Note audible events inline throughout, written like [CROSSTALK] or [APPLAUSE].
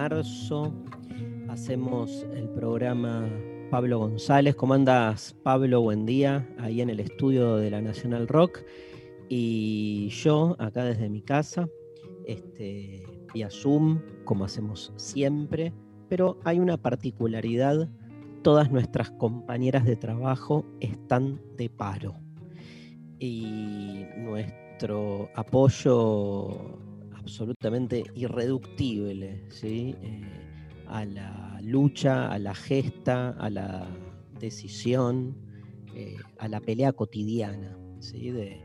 marzo, hacemos el programa Pablo González. ¿Cómo andas, Pablo? Buen día, ahí en el estudio de la Nacional Rock. Y yo, acá desde mi casa, este, vía Zoom, como hacemos siempre, pero hay una particularidad, todas nuestras compañeras de trabajo están de paro. Y nuestro apoyo absolutamente irreductible ¿sí? Eh, a la lucha, a la gesta, a la decisión, eh, a la pelea cotidiana ¿sí? de,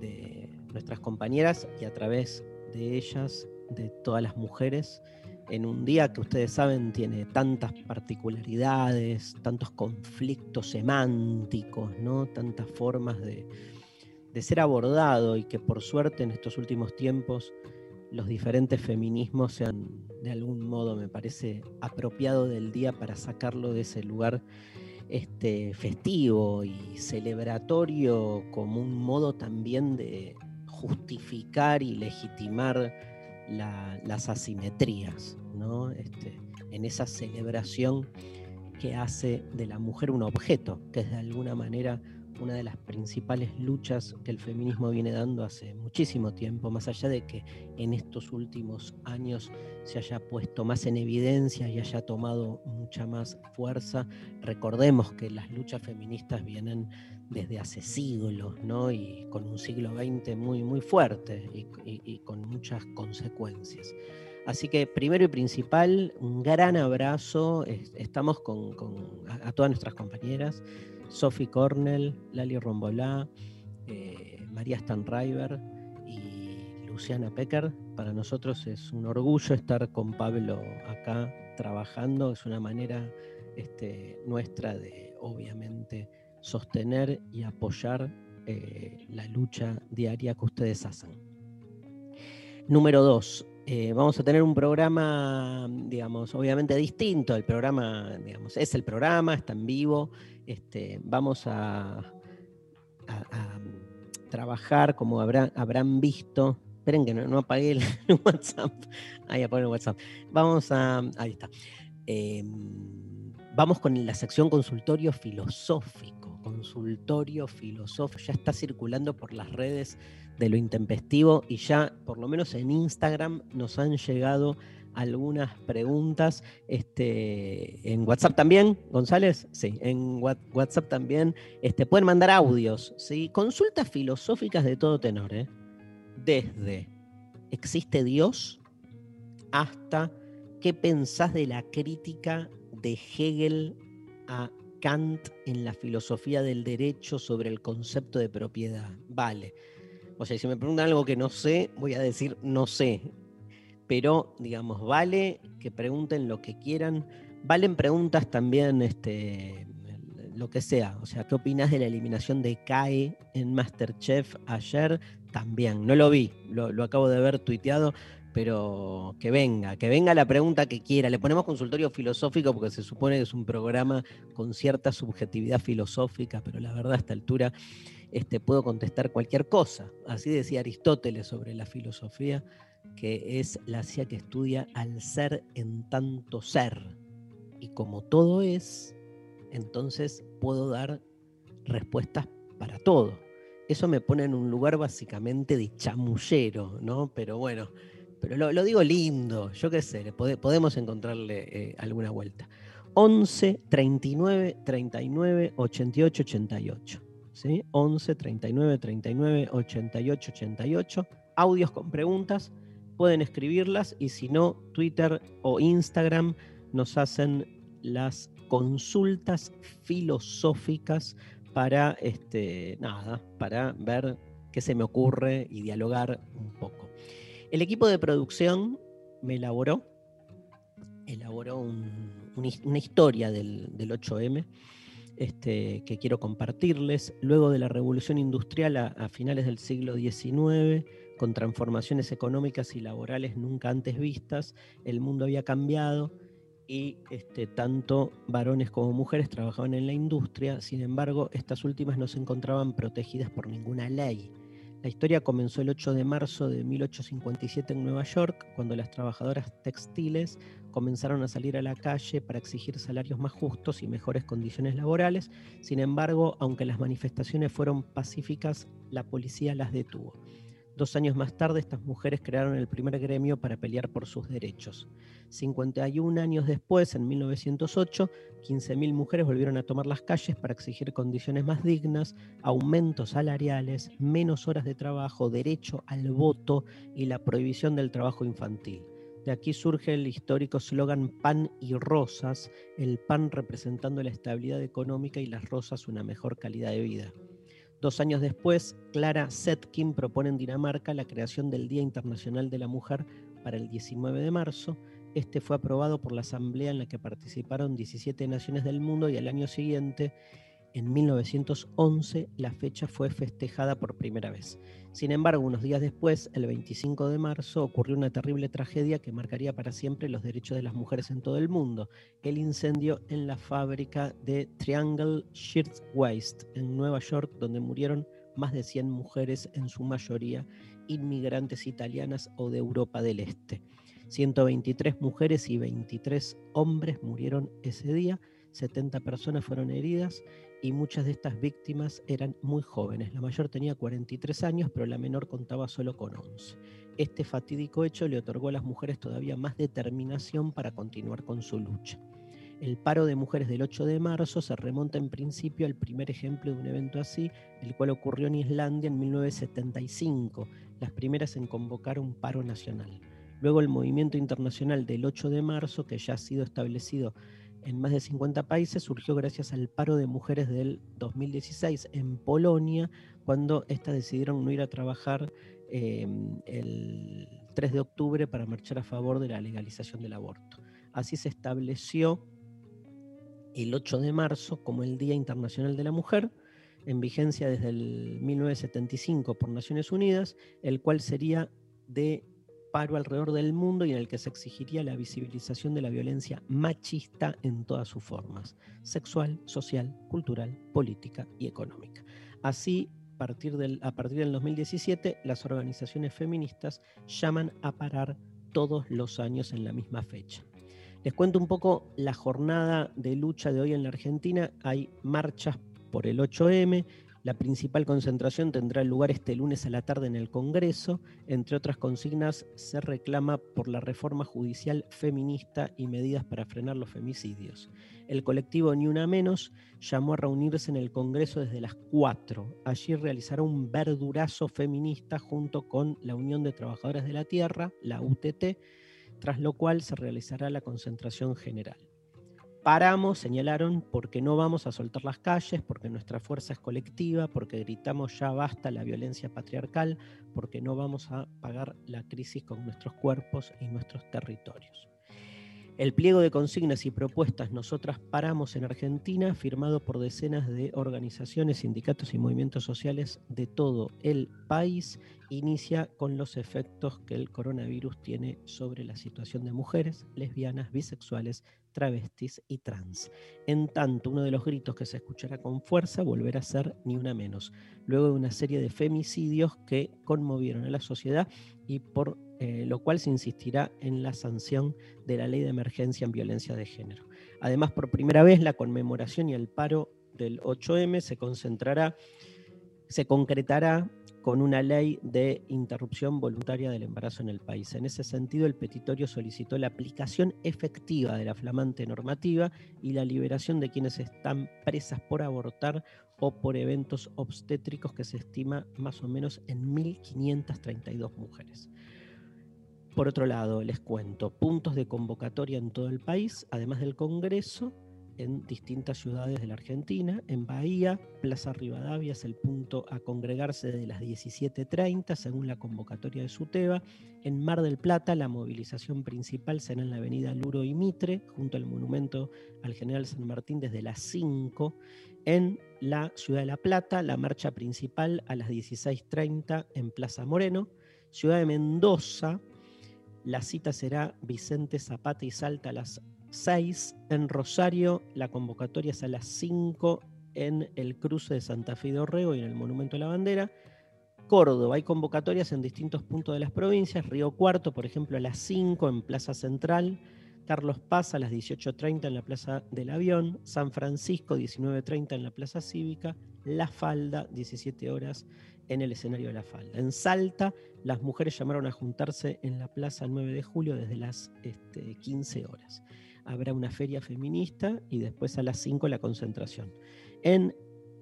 de nuestras compañeras y a través de ellas, de todas las mujeres, en un día que ustedes saben tiene tantas particularidades, tantos conflictos semánticos, ¿no? tantas formas de, de ser abordado y que por suerte en estos últimos tiempos los diferentes feminismos se han de algún modo, me parece, apropiado del día para sacarlo de ese lugar este, festivo y celebratorio como un modo también de justificar y legitimar la- las asimetrías, ¿no? Este, en esa celebración que hace de la mujer un objeto, que es de alguna manera una de las principales luchas que el feminismo viene dando hace muchísimo tiempo, más allá de que en estos últimos años se haya puesto más en evidencia y haya tomado mucha más fuerza. Recordemos que las luchas feministas vienen desde hace siglos, ¿no? Y con un siglo XX muy, muy fuerte y, con muchas consecuencias. Así que primero y principal, un gran abrazo. es- Estamos con, a todas nuestras compañeras, Sophie Cornell, Lali Rombolá, eh, María Stanriver y Luciana Pecker. Para nosotros es un orgullo estar con Pablo acá trabajando. Es una manera este, nuestra de, obviamente, sostener y apoyar eh, la lucha diaria que ustedes hacen. Número dos, eh, vamos a tener un programa, digamos, obviamente distinto. El programa, digamos, es el programa, está en vivo. Este, vamos a, trabajar como habrá- habrán visto. Esperen que no, no apagué [LAUGHS] el WhatsApp. Ahí apagué el WhatsApp. Vamos a. Ahí está. Eh, vamos con la sección consultorio filosófico. Consultorio filosófico. Ya está circulando por las redes de lo intempestivo y ya, por lo menos en Instagram, nos han llegado algunas preguntas. Este, en WhatsApp también, González, sí, en Wha- WhatsApp también. Este, pueden mandar audios, ¿sí? Consultas filosóficas de todo tenor, ¿eh? Desde ¿existe Dios? hasta ¿qué pensás de la crítica de Hegel a Kant en la filosofía del derecho sobre el concepto de propiedad? Vale. O sea, si me preguntan algo que no sé, voy a decir no sé. Pero, digamos, vale que pregunten lo que quieran. Valen preguntas también, este, lo que sea. O sea, ¿qué opinas de la eliminación de CAE en Masterchef ayer? También. No lo vi, lo, lo acabo de ver tuiteado, pero que venga, que venga la pregunta que quiera. Le ponemos consultorio filosófico porque se supone que es un programa con cierta subjetividad filosófica, pero la verdad a esta altura este, puedo contestar cualquier cosa. Así decía Aristóteles sobre la filosofía, que es la ciencia que estudia al ser en tanto ser. Y como todo es, entonces puedo dar respuestas para todo. Eso me pone en un lugar básicamente de chamullero, ¿no? Pero bueno, pero lo, lo digo lindo, yo qué sé, podemos encontrarle eh, alguna vuelta. 11 39 39 88 88. ¿sí? 11 39 39 88 88. Audios con preguntas, pueden escribirlas y si no, Twitter o Instagram nos hacen las consultas filosóficas para este, nada, para ver qué se me ocurre y dialogar un poco. El equipo de producción me elaboró, elaboró una historia del, 8M este, que quiero compartirles. Luego de la revolución industrial a, finales del siglo XIX, con transformaciones económicas y laborales nunca antes vistas, el mundo había cambiado y este, tanto varones como mujeres trabajaban en la industria, sin embargo, estas últimas no se encontraban protegidas por ninguna ley. La historia comenzó el 8 de marzo de 1857 en Nueva York, cuando las trabajadoras textiles comenzaron a salir a la calle para exigir salarios más justos y mejores condiciones laborales. Sin embargo, aunque las manifestaciones fueron pacíficas, la policía las detuvo. Dos años más tarde, estas mujeres crearon el primer gremio para pelear por sus derechos. 51 años después, en 1908, 15.000 mujeres volvieron a tomar las calles para exigir condiciones más dignas, aumentos salariales, menos horas de trabajo, derecho al voto y la prohibición del trabajo infantil. De aquí surge el histórico slogan pan y rosas, el pan representando la estabilidad económica y las rosas una mejor calidad de vida. Dos años después, Clara Zetkin propone en Dinamarca la creación del Día Internacional de la Mujer para el 19 de marzo. Este fue aprobado por la asamblea en la que participaron 17 naciones del mundo y al año siguiente en 1911 la fecha fue festejada por primera vez. Sin embargo, unos días después, el 25 de marzo, ocurrió una terrible tragedia que marcaría para siempre los derechos de las mujeres en todo el mundo, el incendio en la fábrica de Triangle Shirtwaist en Nueva York, donde murieron más de 100 mujeres, en su mayoría inmigrantes italianas o de Europa del Este. 123 mujeres y 23 hombres murieron ese día, 70 personas fueron heridas y muchas de estas víctimas eran muy jóvenes. La mayor tenía 43 años, pero la menor contaba solo con 11. Este fatídico hecho le otorgó a las mujeres todavía más determinación para continuar con su lucha. El paro de mujeres del 8 de marzo se remonta en principio al primer ejemplo de un evento así, el cual ocurrió en Islandia en 1975, las primeras en convocar un paro nacional. Luego el movimiento internacional del 8 de marzo, que ya ha sido establecido en más de 50 países surgió gracias al paro de mujeres del 2016 en Polonia, cuando éstas decidieron no ir a trabajar em, el 3 de octubre para marchar a favor de la legalización del aborto. Así se estableció el 8 de marzo como el Día Internacional de la Mujer, en vigencia desde el 1975 por Naciones Unidas, el cual sería de paro alrededor del mundo y en el que se exigiría la visibilización de la violencia machista en todas sus formas, sexual, social, cultural, política y económica. Así, a partir del, a partir del 2017, las organizaciones feministas llaman a parar todos los años en la misma fecha. Les cuento un poco la jornada de lucha de hoy en la Argentina. Hay marchas por el 8M, la principal concentración tendrá lugar este lunes a la tarde en el Congreso. Entre otras consignas, se reclama por la reforma judicial feminista y medidas para frenar los femicidios. El colectivo Ni Una Menos llamó a reunirse en el Congreso desde las 4. Allí realizará un verdurazo feminista junto con la Unión de Trabajadoras de la Tierra, la UTT, tras lo cual se realizará la concentración general. Paramos, señalaron, porque no vamos a soltar las calles, porque nuestra fuerza es colectiva, porque gritamos ya basta la violencia patriarcal, porque no vamos a pagar la crisis con nuestros cuerpos y nuestros territorios. El pliego de consignas y propuestas Nosotras Paramos en Argentina, firmado por decenas de organizaciones, sindicatos y movimientos sociales de todo el país, inicia con los efectos que el coronavirus tiene sobre la situación de mujeres, lesbianas, bisexuales, travestis y trans. En tanto, uno de los gritos que se escuchará con fuerza volverá a ser ni una menos, luego de una serie de femicidios que conmovieron a la sociedad y por eh, lo cual se insistirá en la sanción de la ley de emergencia en violencia de género. Además, por primera vez, la conmemoración y el paro del 8M se concentrará, se concretará con una ley de interrupción voluntaria del embarazo en el país. En ese sentido, el petitorio solicitó la aplicación efectiva de la flamante normativa y la liberación de quienes están presas por abortar o por eventos obstétricos que se estima más o menos en 1.532 mujeres. Por otro lado, les cuento, puntos de convocatoria en todo el país, además del Congreso, en distintas ciudades de la Argentina. En Bahía, Plaza Rivadavia es el punto a congregarse desde las 17.30 según la convocatoria de SUTEBA. En Mar del Plata, la movilización principal será en la avenida Luro y Mitre, junto al monumento al general San Martín desde las 5. En la ciudad de La Plata, la marcha principal a las 16.30 en Plaza Moreno. Ciudad de Mendoza, la cita será Vicente Zapata y Salta a las 6 en Rosario, la convocatoria es a las 5 en el cruce de Santa Fe de Orrego y en el Monumento a la Bandera. Córdoba, hay convocatorias en distintos puntos de las provincias. Río Cuarto, por ejemplo, a las 5 en Plaza Central. Carlos Paz a las 18.30 en la Plaza del Avión. San Francisco, 19.30 en la Plaza Cívica. La Falda, 17 horas en el escenario de La Falda. En Salta, las mujeres llamaron a juntarse en la Plaza 9 de Julio desde las 15 este, horas habrá una feria feminista y después a las 5 la concentración. En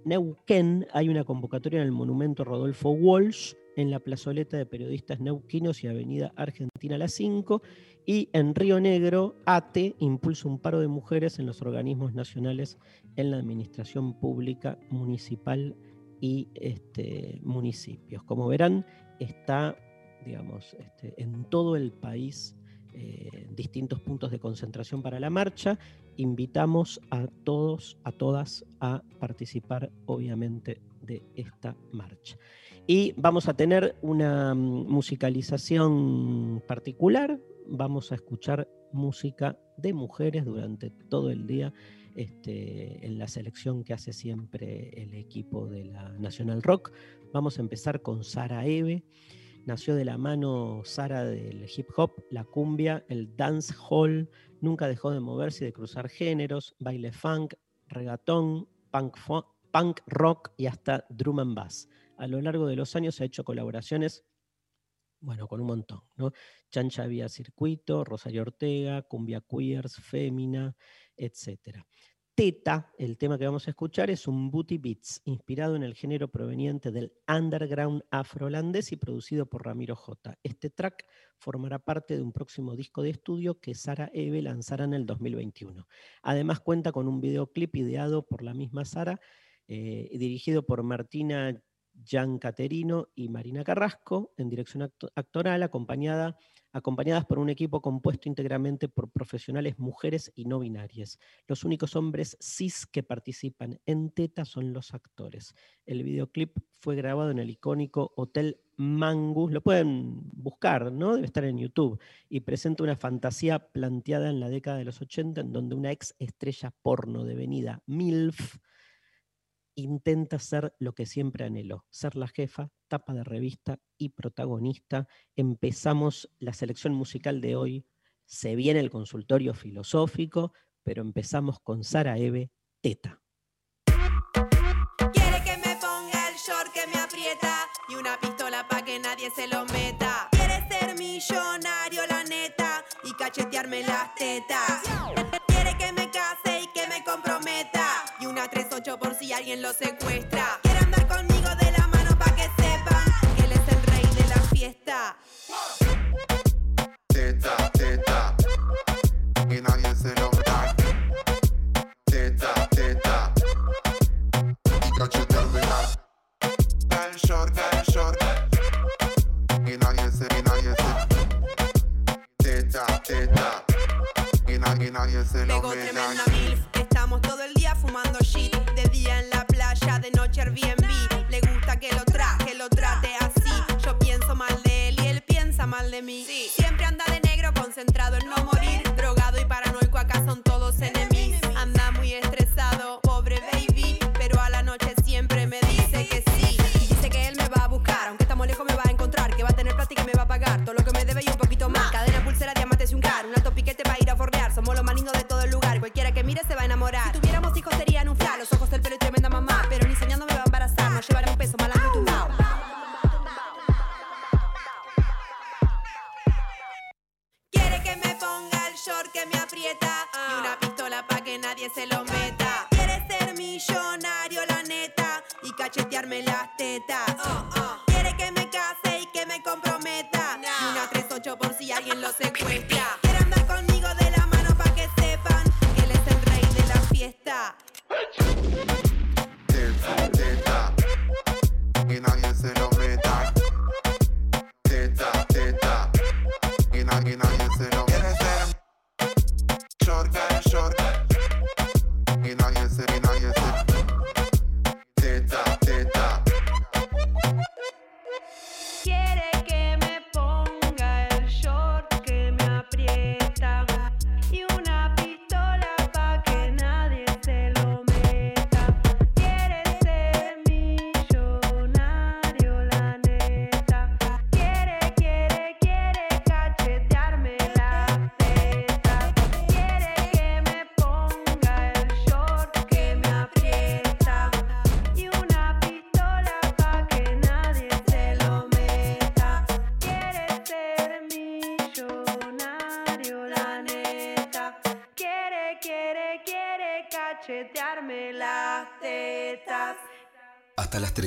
Neuquén hay una convocatoria en el monumento Rodolfo Walsh, en la plazoleta de periodistas neuquinos y Avenida Argentina a las 5. Y en Río Negro, ATE impulsa un paro de mujeres en los organismos nacionales en la administración pública municipal y este, municipios. Como verán, está digamos, este, en todo el país eh, distintos puntos de concentración para la marcha. Invitamos a todos, a todas a participar, obviamente, de esta marcha. Y vamos a tener una mm, musicalización particular. Vamos a escuchar música de mujeres durante todo el día este, en la selección que hace siempre el equipo de la National Rock. Vamos a empezar con Sara Eve nació de la mano Sara del hip hop, la cumbia, el dance hall, nunca dejó de moverse y de cruzar géneros, baile funk, regatón, punk, rock y hasta drum and bass. A lo largo de los años ha hecho colaboraciones, bueno, con un montón, ¿no? Chancha Vía Circuito, Rosario Ortega, Cumbia Queers, Fémina, etcétera. Teta, el tema que vamos a escuchar, es un booty beats, inspirado en el género proveniente del underground afro-holandés y producido por Ramiro J. Este track formará parte de un próximo disco de estudio que Sara Eve lanzará en el 2021. Además cuenta con un videoclip ideado por la misma Sara, eh, dirigido por Martina Gian Caterino y Marina Carrasco, en dirección actoral, acompañada acompañadas por un equipo compuesto íntegramente por profesionales mujeres y no binarias. Los únicos hombres cis que participan en Teta son los actores. El videoclip fue grabado en el icónico Hotel Mangus, lo pueden buscar, ¿no? Debe estar en YouTube, y presenta una fantasía planteada en la década de los 80 en donde una ex estrella porno devenida MILF intenta ser lo que siempre anheló, ser la jefa, tapa de revista y protagonista. Empezamos la selección musical de hoy, se viene el consultorio filosófico, pero empezamos con Sara Eve, Teta. Quiere que me ponga el short que me aprieta y una pistola para que nadie se lo meta. Quiere ser millonario, la neta, y cachetearme las tetas. Que me case y que me comprometa y una 38 por si alguien lo secuestra. Quiere andar conmigo de la mano pa' que sepan que él es el rey de la fiesta. Teta, teta, y nadie se lo da. Teta, teta, y cacheteármela. Da el short, da short, y nadie se, y nadie se. Teta, teta, nadie, nadie se lo Pegó ve. tremenda milf. Estamos todo el día fumando shit. De día en la playa, de noche Airbnb. Le gusta que lo traje, lo trate así. Yo pienso mal de él y él piensa mal de mí.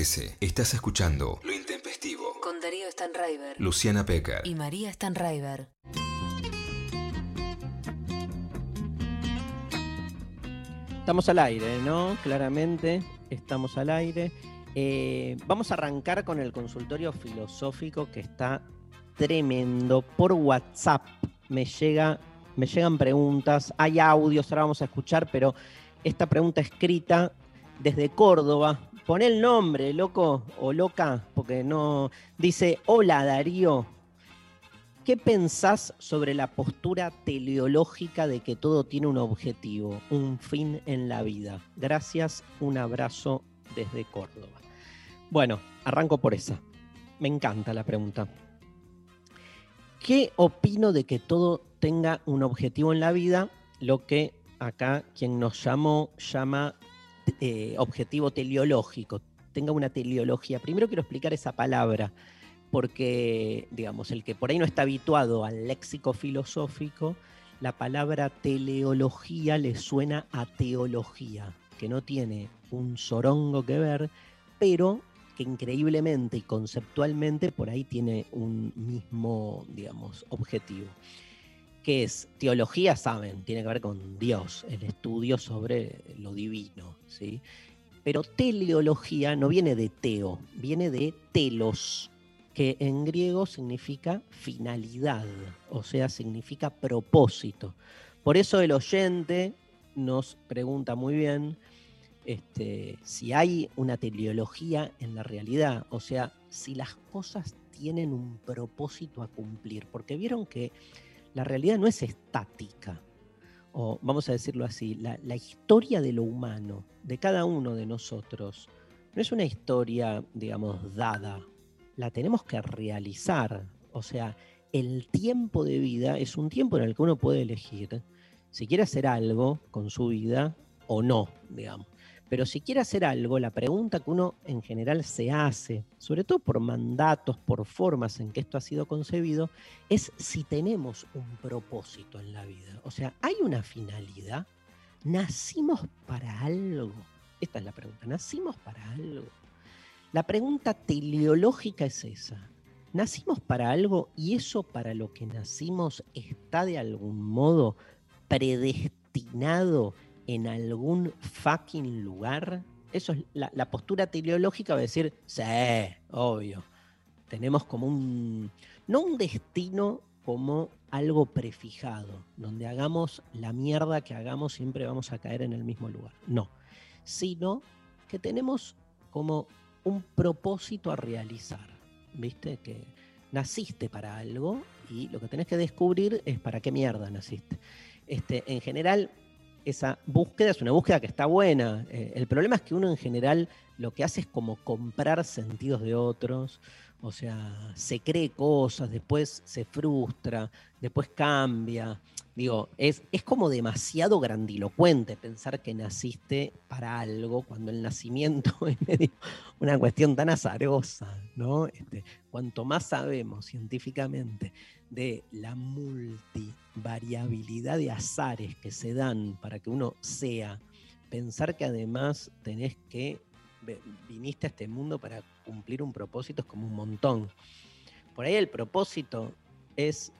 13 estás escuchando Lo Intempestivo. Con Darío Stanraiver Luciana Pecker. y María Stanraiver. Estamos al aire, ¿no? Claramente estamos al aire. Eh, vamos a arrancar con el consultorio filosófico que está tremendo. Por WhatsApp me, llega, me llegan preguntas, hay audios, ahora vamos a escuchar, pero esta pregunta escrita desde Córdoba. Pon el nombre, loco o loca, porque no. Dice: Hola Darío, ¿Qué pensás sobre la postura teleológica de que todo tiene un objetivo, un fin en la vida? Gracias, un abrazo desde Córdoba. Bueno, arranco por esa. Me encanta la pregunta. ¿Qué opino de que todo tenga un objetivo en la vida? Lo que acá quien nos llamó llama eh, objetivo teleológico. Tenga una teleología. Primero quiero explicar esa palabra porque, digamos, el que por ahí no está habituado al léxico filosófico, la palabra teleología le suena a teología, que no tiene un sorongo que ver, pero que increíblemente y conceptualmente por ahí tiene un mismo, digamos, objetivo. Que es teología, saben, tiene que ver con Dios, el estudio sobre lo divino, ¿sí? Pero teleología no viene de teo, viene de telos, que en griego significa finalidad, o sea, significa propósito. Por eso el oyente nos pregunta muy bien este, si hay una teleología en la realidad, o sea, si las cosas tienen un propósito a cumplir, porque vieron que la realidad no es estática, o vamos a decirlo así, la, historia de lo humano, de cada uno de nosotros, no es una historia, digamos, dada la tenemos que realizar. O sea, el tiempo de vida es un tiempo en el que uno puede elegir si quiere hacer algo con su vida o no, digamos. Pero si quiere hacer algo, la pregunta que uno en general se hace, sobre todo por mandatos, por formas en que esto ha sido concebido, es si tenemos un propósito en la vida. O sea, ¿hay una finalidad? ¿Nacimos para algo? Esta es la pregunta. ¿Nacimos para algo? La pregunta teleológica es esa. ¿Nacimos para algo y eso para lo que nacimos está de algún modo predestinado en algún fucking lugar? Eso es la, postura teleológica va a decir, sí, obvio. Tenemos como un, no un destino como algo prefijado, donde hagamos la mierda que hagamos siempre vamos a caer en el mismo lugar. No, sino que tenemos como un propósito a realizar. ¿Viste? Que naciste para algo y lo que tenés que descubrir es para qué mierda naciste. Este, en general, esa búsqueda es una búsqueda que está buena. Eh, el problema es que uno en general lo que hace es como comprar sentidos de otros. O sea, se cree cosas, después se frustra, después cambia. Digo, es, es como demasiado grandilocuente pensar que naciste para algo cuando el nacimiento [LAUGHS] es medio una cuestión tan azarosa, ¿no? Este, cuanto más sabemos científicamente de la multivariabilidad de azares que se dan para que uno sea, pensar que además tenés que viniste a este mundo para cumplir un propósito, es como un montón. Por ahí el propósito es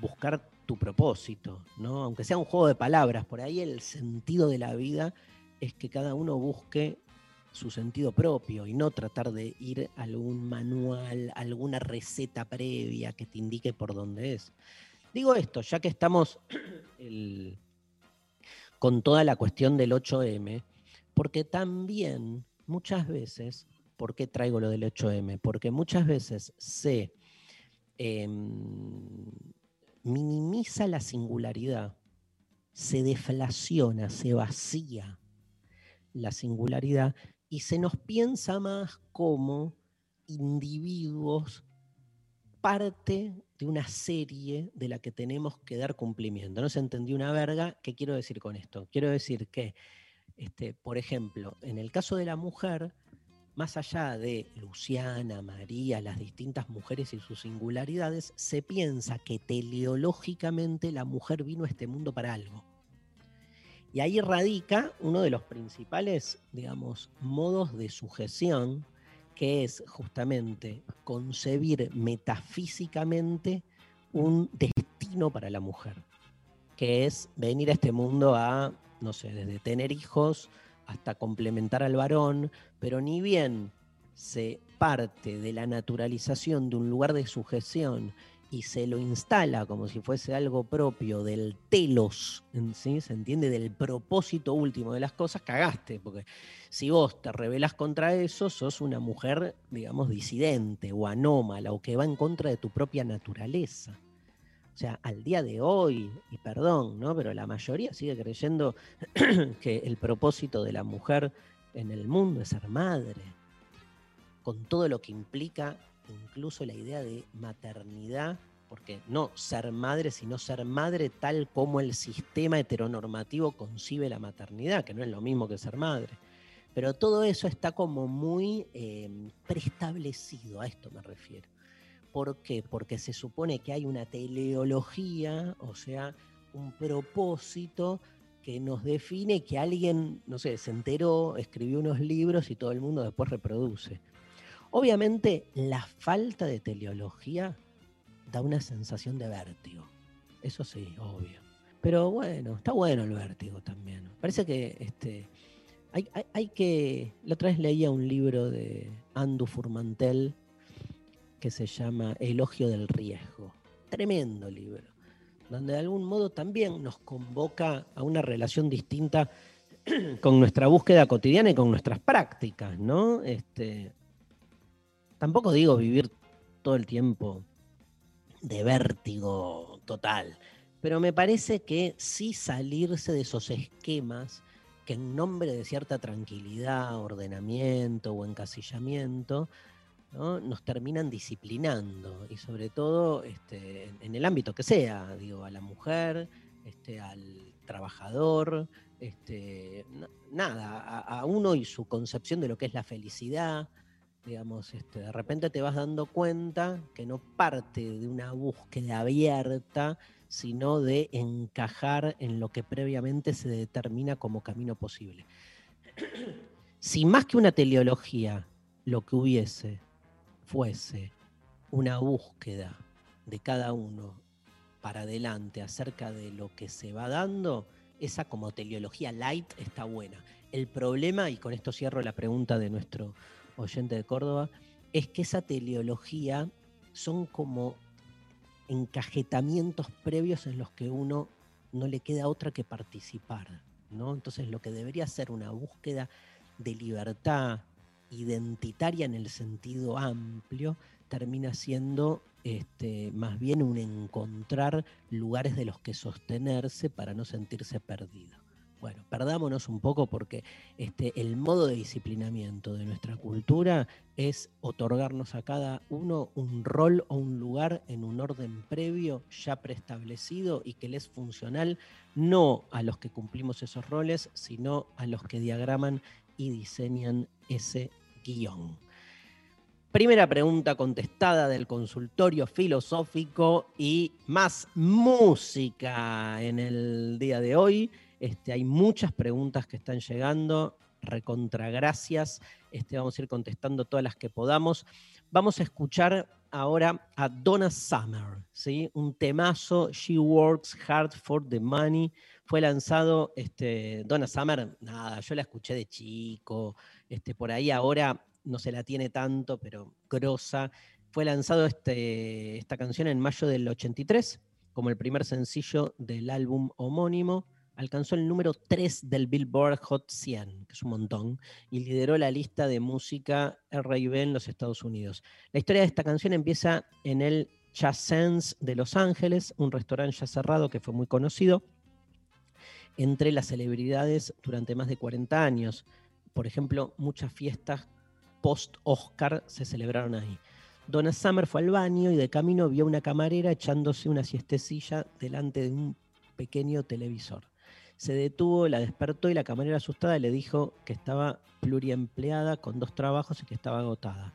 buscar tu propósito, ¿no? Aunque sea un juego de palabras, por ahí el sentido de la vida es que cada uno busque su sentido propio y no tratar de ir a algún manual, alguna receta previa que te indique por dónde es. Digo esto, ya que estamos [CLEARS THROAT] con toda la cuestión del 8M, porque también muchas veces, ¿por qué traigo lo del 8M? Porque muchas veces se em, minimiza la singularidad, se deflaciona, se vacía la singularidad y se nos piensa más como individuos parte de una serie de la que tenemos que dar cumplimiento. No se entendió una verga. ¿Qué quiero decir con esto? Quiero decir que, este, por ejemplo, en el caso de la mujer, más allá de Luciana, María, las distintas mujeres y sus singularidades, se piensa que teleológicamente la mujer vino a este mundo para algo. Y ahí radica uno de los principales, digamos, modos de sujeción, que es justamente concebir metafísicamente un destino para la mujer, que es venir a este mundo a, no sé, desde tener hijos hasta complementar al varón, pero ni bien se parte de la naturalización de un lugar de sujeción y se lo instala como si fuese algo propio del telos, ¿sí? ¿se entiende? Del propósito último de las cosas, cagaste, porque si vos te rebelás contra eso, sos una mujer, digamos, disidente o anómala o que va en contra de tu propia naturaleza. O sea, al día de hoy, y perdón, ¿no? Pero la mayoría sigue creyendo [CLEARS THROAT] que el propósito de la mujer en el mundo es ser madre, con todo lo que implica incluso la idea de maternidad, porque no ser madre, sino ser madre tal como el sistema heteronormativo concibe la maternidad, que no es lo mismo que ser madre. Pero todo eso está como muy eh, preestablecido, a esto me refiero. ¿Por qué? Porque se supone que hay una teleología, o sea, un propósito que nos define que alguien, no sé, se enteró, escribió unos libros y todo el mundo después reproduce. Obviamente, la falta de teleología da una sensación de vértigo. Eso sí, obvio. Pero bueno, está bueno el vértigo también. Parece que este, hay, hay- hay que. La otra vez leía un libro de Andu Furmantel que se llama Elogio del Riesgo. Tremendo libro. Donde de algún modo también nos convoca a una relación distinta [CLEARS THROAT] con nuestra búsqueda cotidiana y con nuestras prácticas, ¿no? Este, tampoco digo vivir todo el tiempo de vértigo total, pero me parece que sí salirse de esos esquemas que en nombre de cierta tranquilidad, ordenamiento o encasillamiento, ¿no? nos terminan disciplinando y sobre todo este, en- el ámbito que sea, digo, a la mujer, este, al trabajador, este, na- nada, a, uno y su concepción de lo que es la felicidad, digamos, de repente te vas dando cuenta que no parte de una búsqueda abierta, sino de encajar en lo que previamente se determina como camino posible. [CLEARS THROAT] si más que una teleología, lo que hubiese fuese una búsqueda de cada uno para adelante acerca de lo que se va dando, esa como teleología light está buena. El problema, y con esto cierro la pregunta de nuestro oyente de Córdoba, es que esa teleología son como encajetamientos previos en los que uno no le queda otra que participar, ¿no? Entonces lo que debería ser una búsqueda de libertad identitaria en el sentido amplio termina siendo este, más bien un encontrar lugares de los que sostenerse para no sentirse perdido. Bueno, perdámonos un poco porque este, el modo de disciplinamiento de nuestra cultura es otorgarnos a cada uno un rol o un lugar en un orden previo ya preestablecido y que le es funcional no a los que cumplimos esos roles, sino a los que diagraman y diseñan ese guion. Primera pregunta contestada del consultorio filosófico y más música en el día de hoy. Este, hay muchas preguntas que están llegando. recontra gracias. Este, vamos a ir contestando todas las que podamos. Vamos a escuchar ahora a Donna Summer, ¿sí? un temazo, She Works Hard for the Money. Fue lanzado, este, Donna Summer, nada, yo la escuché de chico, este, por ahí ahora no se la tiene tanto, pero grosa. Fue lanzado este, esta canción en mayo del 83 como el primer sencillo del álbum homónimo. Alcanzó el número 3 del Billboard Hot 100, que es un montón, y lideró la lista de música R&B en los Estados Unidos. La historia de esta canción empieza en el Sense de Los Ángeles, un restaurante ya cerrado que fue muy conocido entre las celebridades durante más de 40 años. Por ejemplo, muchas fiestas post-Oscar se celebraron ahí. Donna Summer fue al baño y de camino vio una camarera echándose una siestecilla delante de un pequeño televisor. Se detuvo, la despertó y la camarera asustada le dijo que estaba pluriempleada con dos trabajos y que estaba agotada.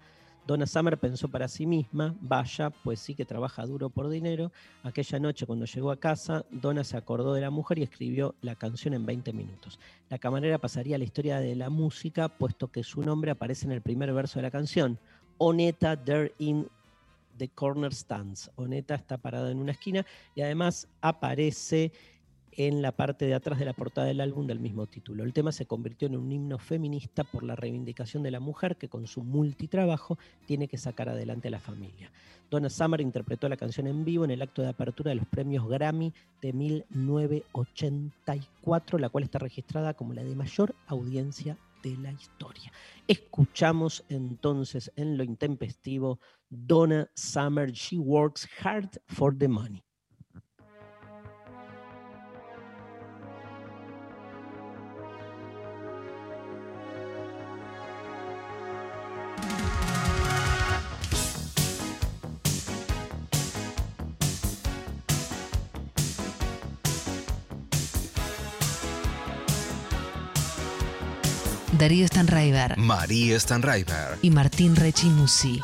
Donna Summer pensó para sí misma, vaya, pues sí que trabaja duro por dinero. Aquella noche cuando llegó a casa, Donna se acordó de la mujer y escribió la canción en 20 minutos. La camarera pasaría a la historia de la música, puesto que su nombre aparece en el primer verso de la canción. Oneta there in the corner stands. Oneta está parada en una esquina y además aparece en la parte de atrás de la portada del álbum del mismo título. El tema se convirtió en un himno feminista por la reivindicación de la mujer que con su multitrabajo tiene que sacar adelante a la familia. Donna Summer interpretó la canción en vivo en el acto de apertura de los premios Grammy de 1984, la cual está registrada como la de mayor audiencia de la historia. Escuchamos entonces en lo intempestivo Donna Summer, She Works Hard for the Money. Darío Stanraiver María Stanraiver. y Martín Rechimusi.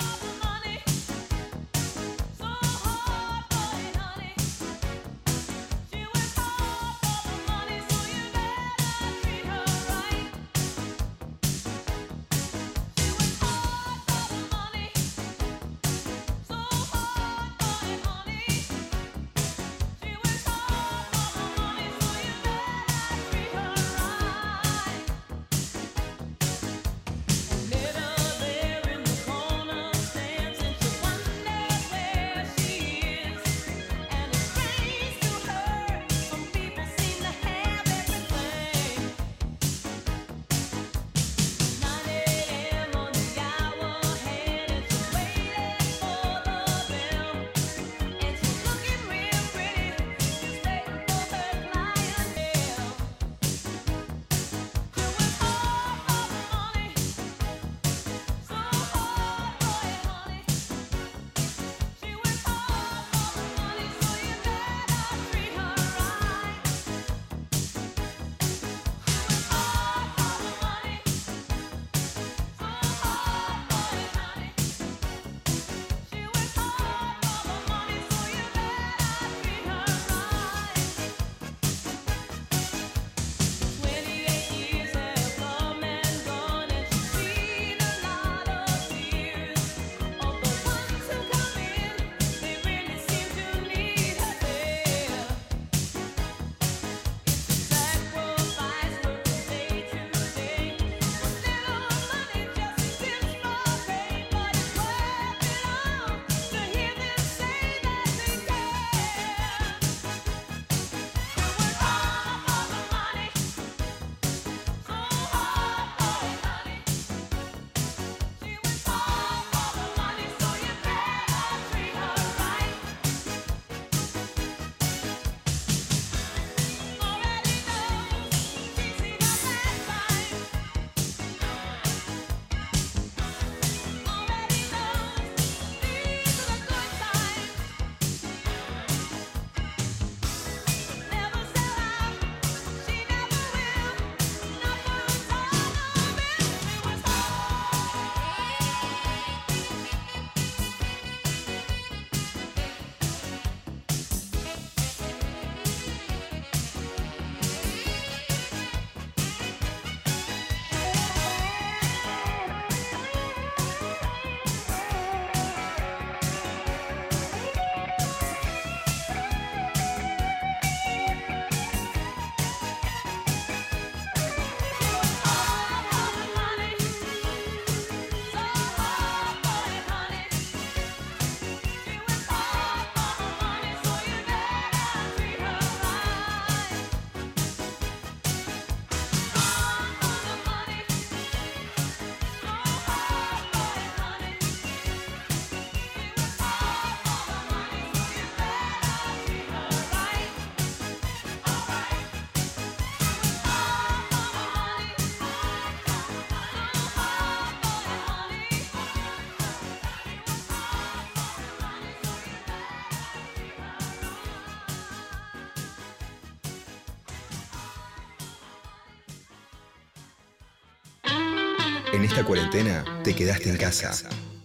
En esta cuarentena te quedaste en casa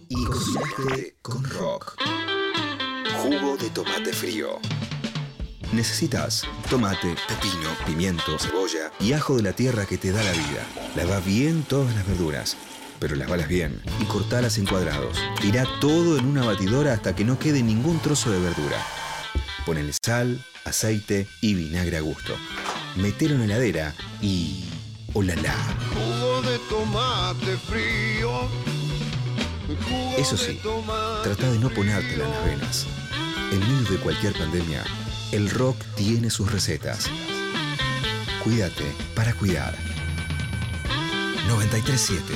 y cocinaste con rock. Jugo de tomate frío. Necesitas tomate, pepino, pimiento, cebolla y ajo de la tierra que te da la vida. Lava bien todas las verduras, pero las balas bien y cortalas en cuadrados. Tira todo en una batidora hasta que no quede ningún trozo de verdura. Ponele sal, aceite y vinagre a gusto. Metelo en la heladera y... ¡Olala! De tomate frío. Eso de sí, trata de no ponértela en las venas. En medio de cualquier pandemia, el rock tiene sus recetas. Cuídate para cuidar. 937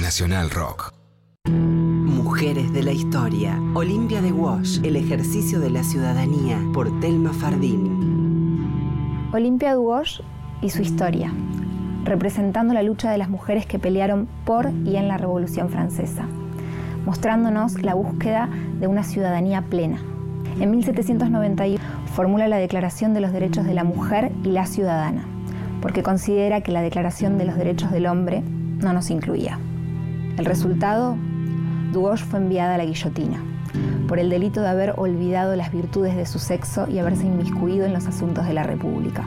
Nacional Rock. Mujeres de la Historia. Olimpia de Wash. El ejercicio de la ciudadanía. Por Telma Fardín. Olimpia Duosh y su historia, representando la lucha de las mujeres que pelearon por y en la Revolución Francesa, mostrándonos la búsqueda de una ciudadanía plena. En 1791 formula la Declaración de los Derechos de la Mujer y la Ciudadana, porque considera que la Declaración de los Derechos del Hombre no nos incluía. El resultado, Duosh fue enviada a la guillotina por el delito de haber olvidado las virtudes de su sexo y haberse inmiscuido en los asuntos de la República,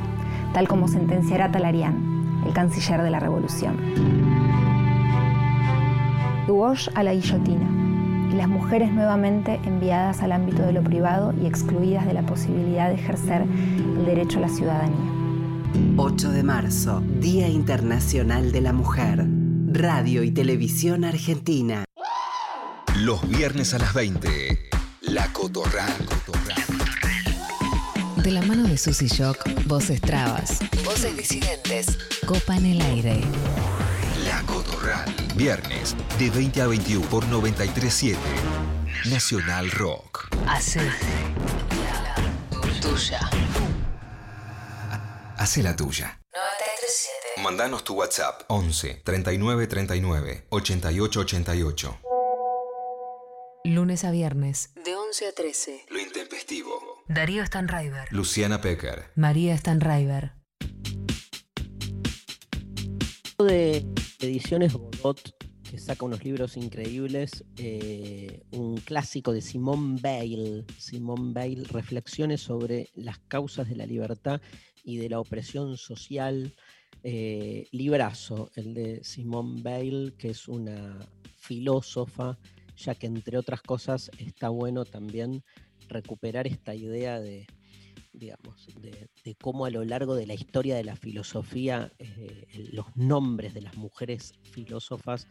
tal como sentenciará Talarián, el canciller de la Revolución. Duosh a la guillotina y las mujeres nuevamente enviadas al ámbito de lo privado y excluidas de la posibilidad de ejercer el derecho a la ciudadanía. 8 de marzo. Día Internacional de la Mujer. Radio y Televisión Argentina. Los viernes a las 20. La Cotorral. De la mano de Susy Shock, voces trabas, voces disidentes, copan el aire. La Cotorral. Viernes de 20 a 21 por 937 Nacional Rock. Hace la tuya. Hace la tuya. 937. Mandanos tu WhatsApp 11 39 39 88 88. Lunes a viernes, de 11 a 13. Lo intempestivo. Darío Stanraiver. Luciana Pecker. María Stanraiver. de Ediciones Godot, que saca unos libros increíbles, eh, un clásico de Simone Weil, Simone Weil, reflexiones sobre las causas de la libertad y de la opresión social, eh, librazo, el de Simone Weil, que es una filósofa, ya que entre otras cosas está bueno también recuperar esta idea de, digamos, de, cómo a lo largo de la historia de la filosofía eh, los nombres de las mujeres filósofas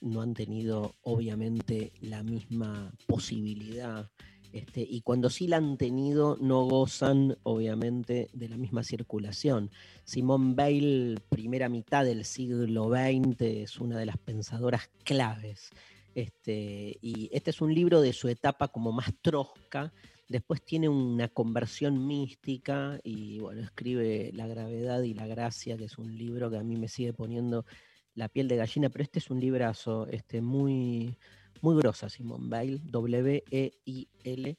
no han tenido obviamente la misma posibilidad. Este, y cuando sí la han tenido, no gozan obviamente de la misma circulación. Simone Weil, primera mitad del siglo XX, es una de las pensadoras claves. Este, y este es un libro de su etapa como más trosca, Después tiene una conversión mística y bueno, escribe La gravedad y la gracia, que es un libro que a mí me sigue poniendo la piel de gallina, pero este es un librazo este, muy, muy grosa, Simón Weil, W-E-I-L.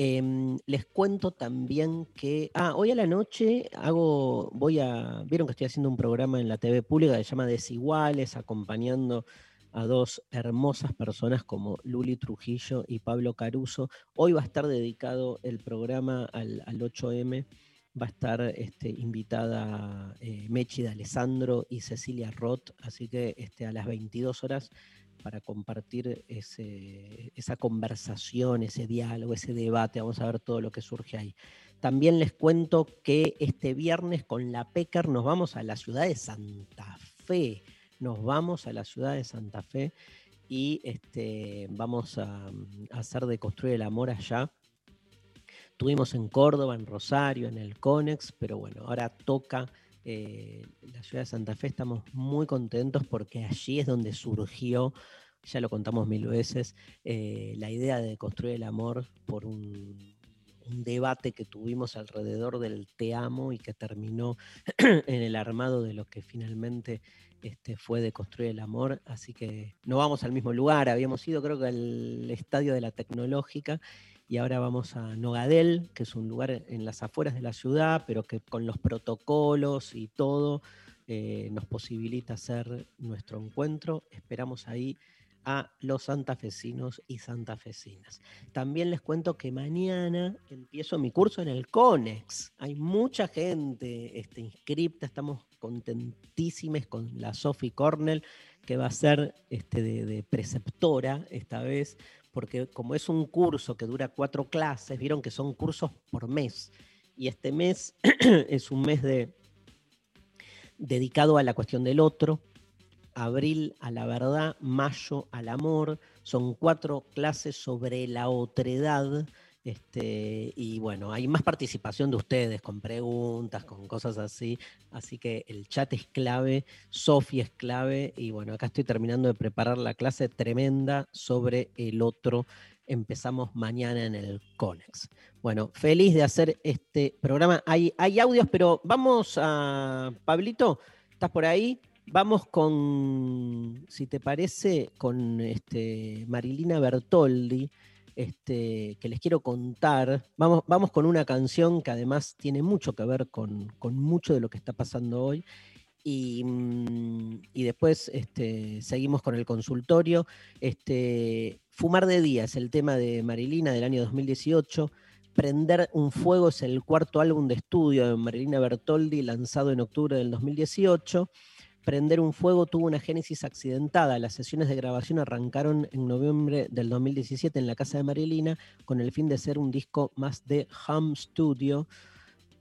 Em, les cuento también que, ah, hoy a la noche hago, voy a, vieron que estoy haciendo un programa en la TV pública que se llama Desiguales, acompañando a dos hermosas personas como Luli Trujillo y Pablo Caruso. Hoy va a estar dedicado el programa al, al 8M. Va a estar este, invitada eh, Mechi de Alessandro y Cecilia Roth, así que este, a las 22 horas para compartir esa conversación, ese diálogo, ese debate. Vamos a ver todo lo que surge ahí. También les cuento que este viernes con la PECAR nos vamos a la ciudad de Santa Fe nos vamos a la ciudad de Santa Fe y este, vamos a, hacer de construir el amor allá. Tuvimos en Córdoba, en Rosario, en el Conex, pero bueno, ahora toca eh, la ciudad de Santa Fe. Estamos muy contentos porque allí es donde surgió, ya lo contamos mil veces, eh, la idea de construir el amor por un, un debate que tuvimos alrededor del te amo y que terminó [CLEARS THROAT] en el armado de lo que finalmente este, fue de construir el amor, así que no vamos al mismo lugar, habíamos ido creo que al estadio de la tecnológica y ahora vamos a Nogadel, que es un lugar en las afueras de la ciudad, pero que con los protocolos y todo eh, nos posibilita hacer nuestro encuentro. Esperamos ahí a los santafesinos y santafesinas. También les cuento que mañana empiezo mi curso en el CONEX. Hay mucha gente este, inscripta, estamos contentísimos con la Sophie Cornell, que va a ser este, de, de preceptora esta vez, porque como es un curso que dura cuatro clases, vieron que son cursos por mes. Y este mes [CLEARS THROAT] es un mes de, dedicado a la cuestión del otro, abril a la verdad, mayo al amor. Son cuatro clases sobre la otredad. Este, y bueno, hay más participación de ustedes con preguntas, con cosas así. Así que el chat es clave, Sofía es clave. Y bueno, acá estoy terminando de preparar la clase tremenda sobre el otro. Empezamos mañana en el Conex. Bueno, feliz de hacer este programa. Hay, hay audios, pero vamos a. Pablito, ¿estás por ahí? Vamos con, si te parece, con este, Marilina Bertoldi, este, que les quiero contar. Vamos, vamos con una canción que además tiene mucho que ver con, con mucho de lo que está pasando hoy. Y, mm, después este, seguimos con el consultorio. Este, Fumar de día es el tema de Marilina del año 2018. Prender un fuego es el cuarto álbum de estudio de Marilina Bertoldi, lanzado en octubre del 2018. Prender un Fuego tuvo una génesis accidentada. Las sesiones de grabación arrancaron en noviembre del 2017 en la casa de Marilina con el fin de ser un disco más de home studio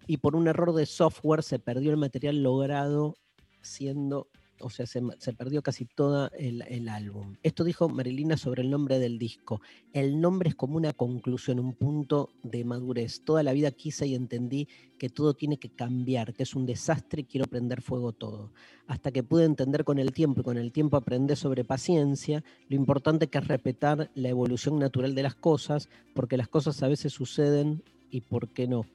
y por un error de software se perdió el material logrado siendo, o sea, se, se perdió casi todo el, el álbum. Esto dijo Marilina sobre el nombre del disco. El nombre es como una conclusión, un punto de madurez. Toda la vida quise y entendí que todo tiene que cambiar, que es un desastre y quiero prender fuego todo. Hasta que pude entender con el tiempo y con el tiempo aprender sobre paciencia, lo importante que es respetar la evolución natural de las cosas, porque las cosas a veces suceden y por qué no.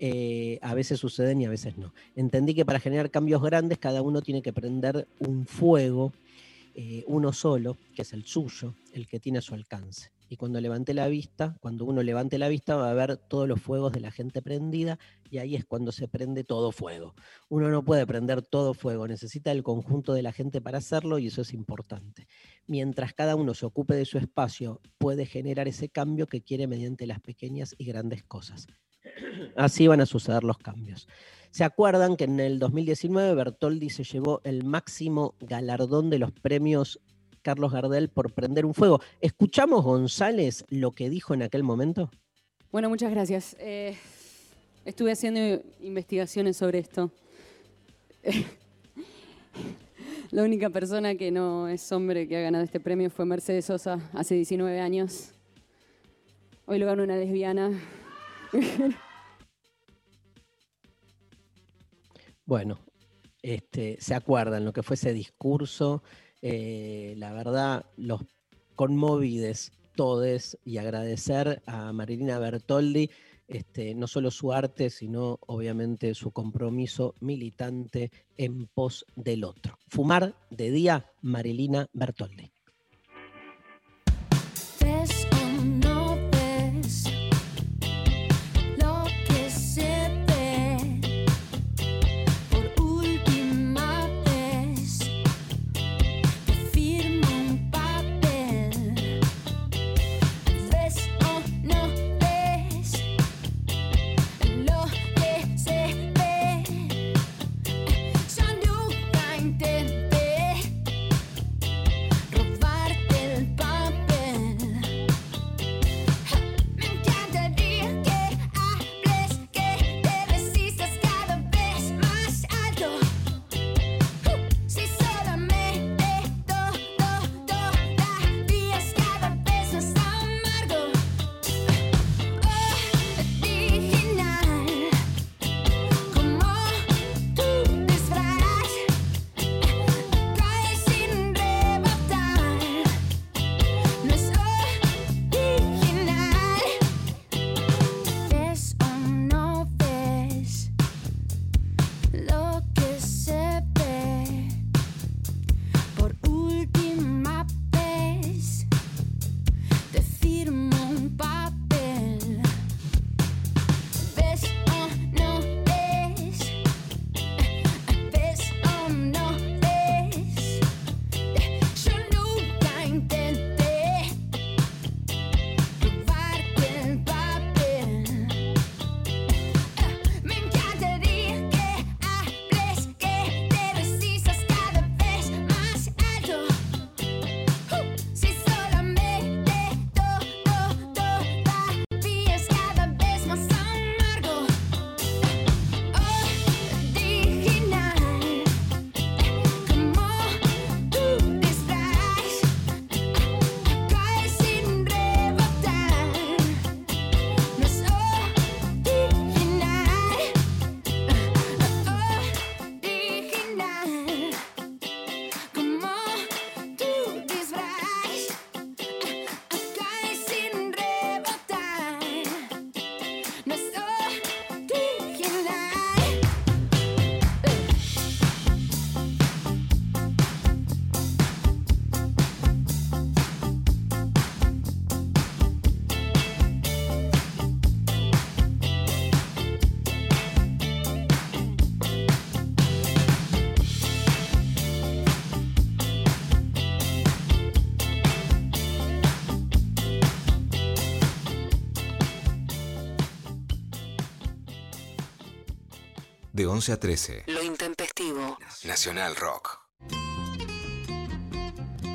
Eh, a veces suceden y a veces no. Entendí que para generar cambios grandes cada uno tiene que prender un fuego, eh, uno solo, que es el suyo, el que tiene a su alcance. Y cuando levanté la vista, cuando uno levante la vista va a ver todos los fuegos de la gente prendida y ahí es cuando se prende todo fuego. Uno no puede prender todo fuego, necesita el conjunto de la gente para hacerlo y eso es importante. Mientras cada uno se ocupe de su espacio, puede generar ese cambio que quiere mediante las pequeñas y grandes cosas. Así van a suceder los cambios. ¿Se acuerdan que en el 2019 Bertoldi se llevó el máximo galardón de los premios Carlos Gardel por prender un fuego? ¿Escuchamos, González, lo que dijo en aquel momento? Bueno, muchas gracias. Eh, estuve haciendo investigaciones sobre esto. [LAUGHS] La única persona que no es hombre que ha ganado este premio fue Mercedes Sosa hace 19 años. Hoy lo ganó una lesbiana. [LAUGHS] Bueno, este, se acuerdan lo que fue ese discurso. Eh, la verdad, los conmovides todes y agradecer a Marilina Bertoldi este, no solo su arte, sino obviamente su compromiso militante en pos del otro. Fumar de día, Marilina Bertoldi. 11 a 13. Lo intempestivo. Nacional Rock.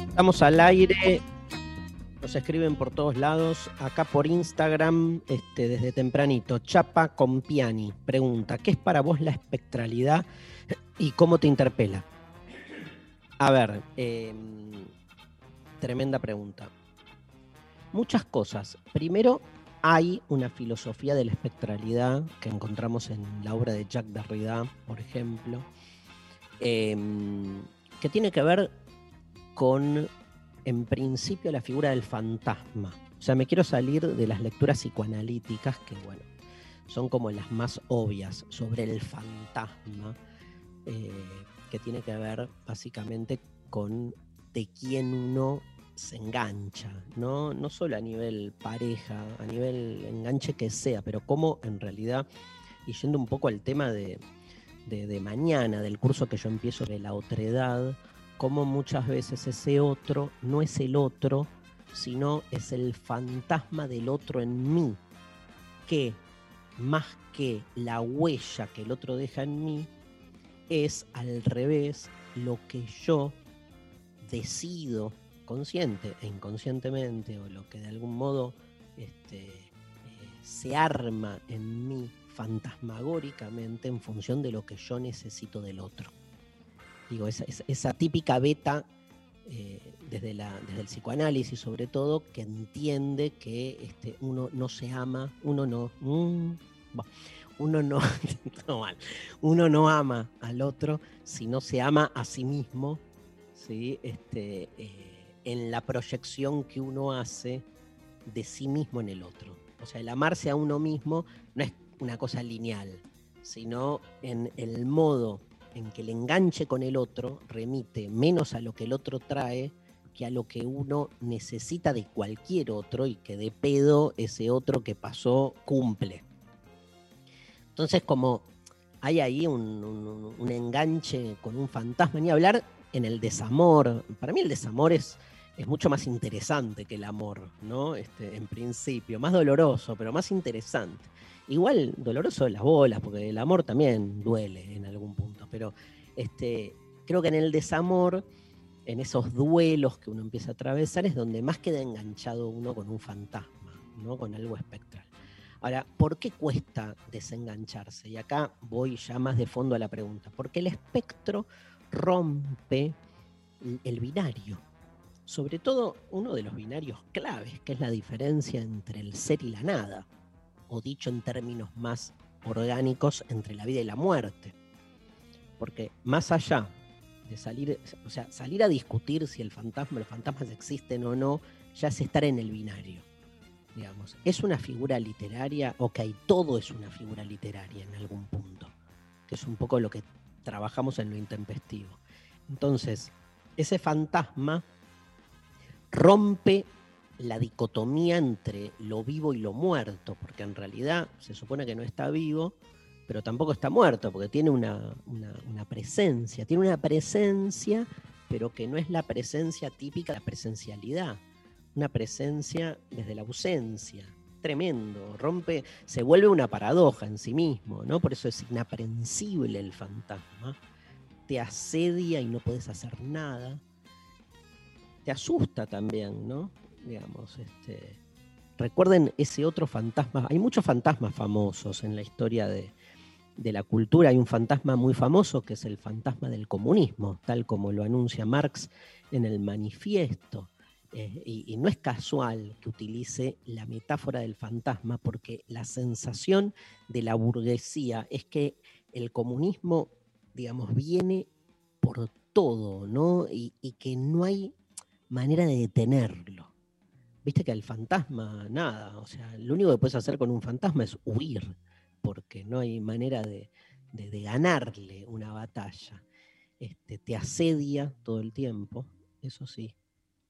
Estamos al aire. Nos escriben por todos lados. Acá por Instagram, este, desde tempranito. Chapa Compiani pregunta: ¿Qué es para vos la espectralidad y cómo te interpela? A ver, em, tremenda pregunta. Muchas cosas. Primero, hay una filosofía de la espectralidad que encontramos en la obra de Jacques Derrida, por ejemplo, em, que tiene que ver con, en principio, la figura del fantasma. O sea, me quiero salir de las lecturas psicoanalíticas, que bueno, son como las más obvias sobre el fantasma, eh, que tiene que ver básicamente con de quién uno se engancha, ¿no? no solo a nivel pareja, a nivel enganche que sea, pero cómo en realidad, y yendo un poco al tema de, de, mañana, del curso que yo empiezo de la otredad, cómo muchas veces ese otro no es el otro, sino es el fantasma del otro en mí, que más que la huella que el otro deja en mí, es al revés lo que yo decido consciente e inconscientemente, o lo que de algún modo este, eh, se arma en mí fantasmagóricamente en función de lo que yo necesito del otro. Digo, esa, típica beta eh, desde, la, desde el psicoanálisis sobre todo, que entiende que este, uno no se ama, uno no... Mm, uno no, [LAUGHS] uno no ama al otro, sino se ama a sí mismo, ¿sí? Este, eh, en la proyección que uno hace de sí mismo en el otro. O sea, el amarse a uno mismo no es una cosa lineal, sino en el modo en que el enganche con el otro remite menos a lo que el otro trae que a lo que uno necesita de cualquier otro y que de pedo ese otro que pasó cumple. Entonces, como hay ahí un, un enganche con un fantasma, ni hablar en el desamor. Para mí el desamor es es mucho más interesante que el amor, ¿no? Este, en principio, más doloroso, pero más interesante. Igual doloroso de las bolas, porque el amor también duele en algún punto, pero este, creo que en el desamor, en esos duelos que uno empieza a atravesar, es donde más queda enganchado uno con un fantasma, ¿no? Con algo espectral. Ahora, ¿por qué cuesta desengancharse? Y acá voy ya más de fondo a la pregunta. Porque el espectro rompe el binario sobre todo uno de los binarios claves, que es la diferencia entre el ser y la nada, o dicho en términos más orgánicos, entre la vida y la muerte. Porque más allá de salir, o sea, salir a discutir si el fantasma, los fantasmas existen o no, ya es estar en el binario. Digamos, es una figura literaria, ok, todo es una figura literaria en algún punto, que es un poco lo que trabajamos en lo intempestivo. Entonces, ese fantasma rompe la dicotomía entre lo vivo y lo muerto, porque en realidad se supone que no está vivo, pero tampoco está muerto, porque tiene una, presencia, tiene una presencia, pero que no es la presencia típica de la presencialidad, una presencia desde la ausencia, tremendo, rompe, se vuelve una paradoja en sí mismo, ¿no? Por eso es inaprensible el fantasma, te asedia y no puedes hacer nada te asusta también, ¿no? Digamos, este, recuerden ese otro fantasma. Hay muchos fantasmas famosos en la historia de, la cultura. Hay un fantasma muy famoso que es el fantasma del comunismo, tal como lo anuncia Marx en el manifiesto. Eh, y, no es casual que utilice la metáfora del fantasma, porque la sensación de la burguesía es que el comunismo, digamos, viene por todo, ¿no? y que no hay manera de detenerlo. Viste que al fantasma, nada, o sea, lo único que puedes hacer con un fantasma es huir, porque no hay manera de, ganarle una batalla. Este, te asedia todo el tiempo, eso sí,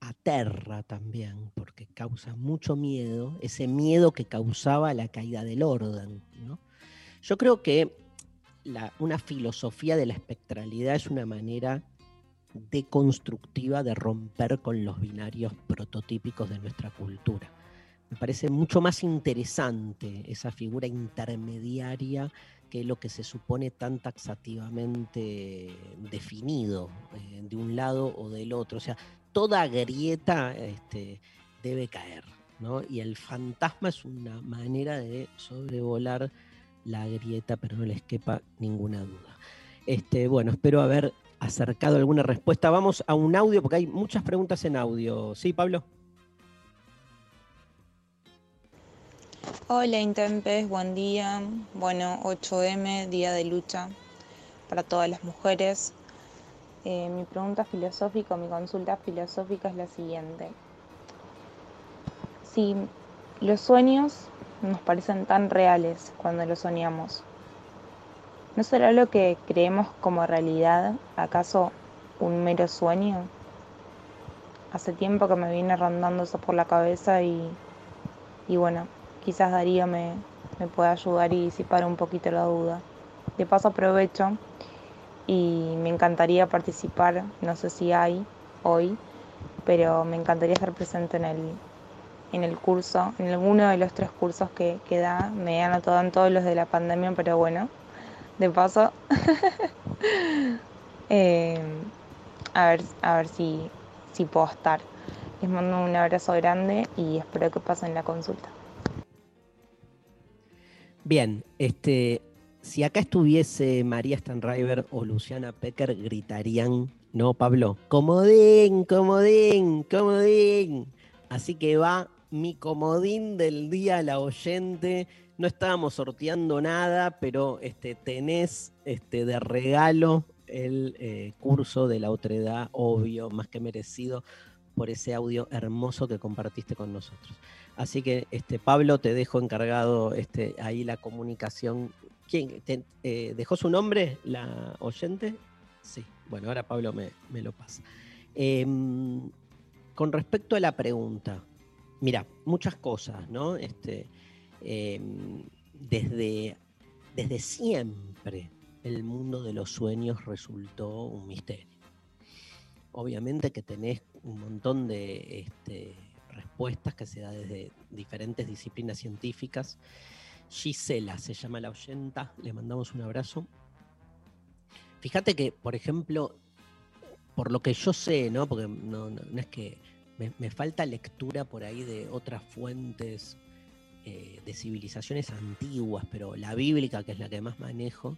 aterra también, porque causa mucho miedo, ese miedo que causaba la caída del orden. Yo creo que una filosofía de la espectralidad es una manera deconstructiva de romper con los binarios prototípicos de nuestra cultura. Me parece mucho más interesante esa figura intermediaria que lo que se supone tan taxativamente definido eh, de un lado o del otro. O sea, toda grieta este, debe caer, ¿no? Y el fantasma es una manera de sobrevolar la grieta, pero no les quepa ninguna duda. Este, bueno, espero haber acercado alguna respuesta. Vamos a un audio, porque hay muchas preguntas en audio. ¿Sí, Pablo? Hola Intempes, buen día. Bueno, 8M, Día de Lucha para todas las mujeres. Eh, mi pregunta filosófica, mi consulta filosófica es la siguiente. Si los sueños nos parecen tan reales cuando los soñamos, ¿no será lo que creemos como realidad acaso un mero sueño? Hace tiempo que me viene rondando eso por la cabeza y, y bueno, quizás Darío me, me pueda ayudar y disipar un poquito la duda. De paso aprovecho y me encantaría participar, no sé si hay hoy, pero me encantaría estar presente en el, en el curso, en alguno de los tres cursos que, da. Me he anotado en todos los de la pandemia, pero bueno, de paso, [LAUGHS] eh, a ver, a ver si, si puedo estar. Les mando un abrazo grande y espero que pasen la consulta. Bien, este, si acá estuviese María Stanriver o Luciana Pecker, gritarían, ¿no, Pablo? Comodín, comodín, comodín. Así que va mi comodín del día la oyente. No estábamos sorteando nada, pero este, tenés este, de regalo el eh, curso de la otredad, obvio, más que merecido por ese audio hermoso que compartiste con nosotros. Así que, este, Pablo, te dejo encargado este, ahí la comunicación. ¿Quién eh, dejó su nombre, la oyente? Sí, bueno, ahora Pablo me, lo pasa. Em, con respecto a la pregunta, mira, muchas cosas, ¿no? Este, em, desde, desde siempre el mundo de los sueños resultó un misterio. Obviamente que tenés un montón de este, respuestas que se da desde diferentes disciplinas científicas. Gisela se llama la oyenta, le mandamos un abrazo. Fíjate que, por ejemplo, por lo que yo sé, ¿no? Porque no, es que me, falta lectura por ahí de otras fuentes eh, de civilizaciones antiguas, pero la bíblica, que es la que más manejo,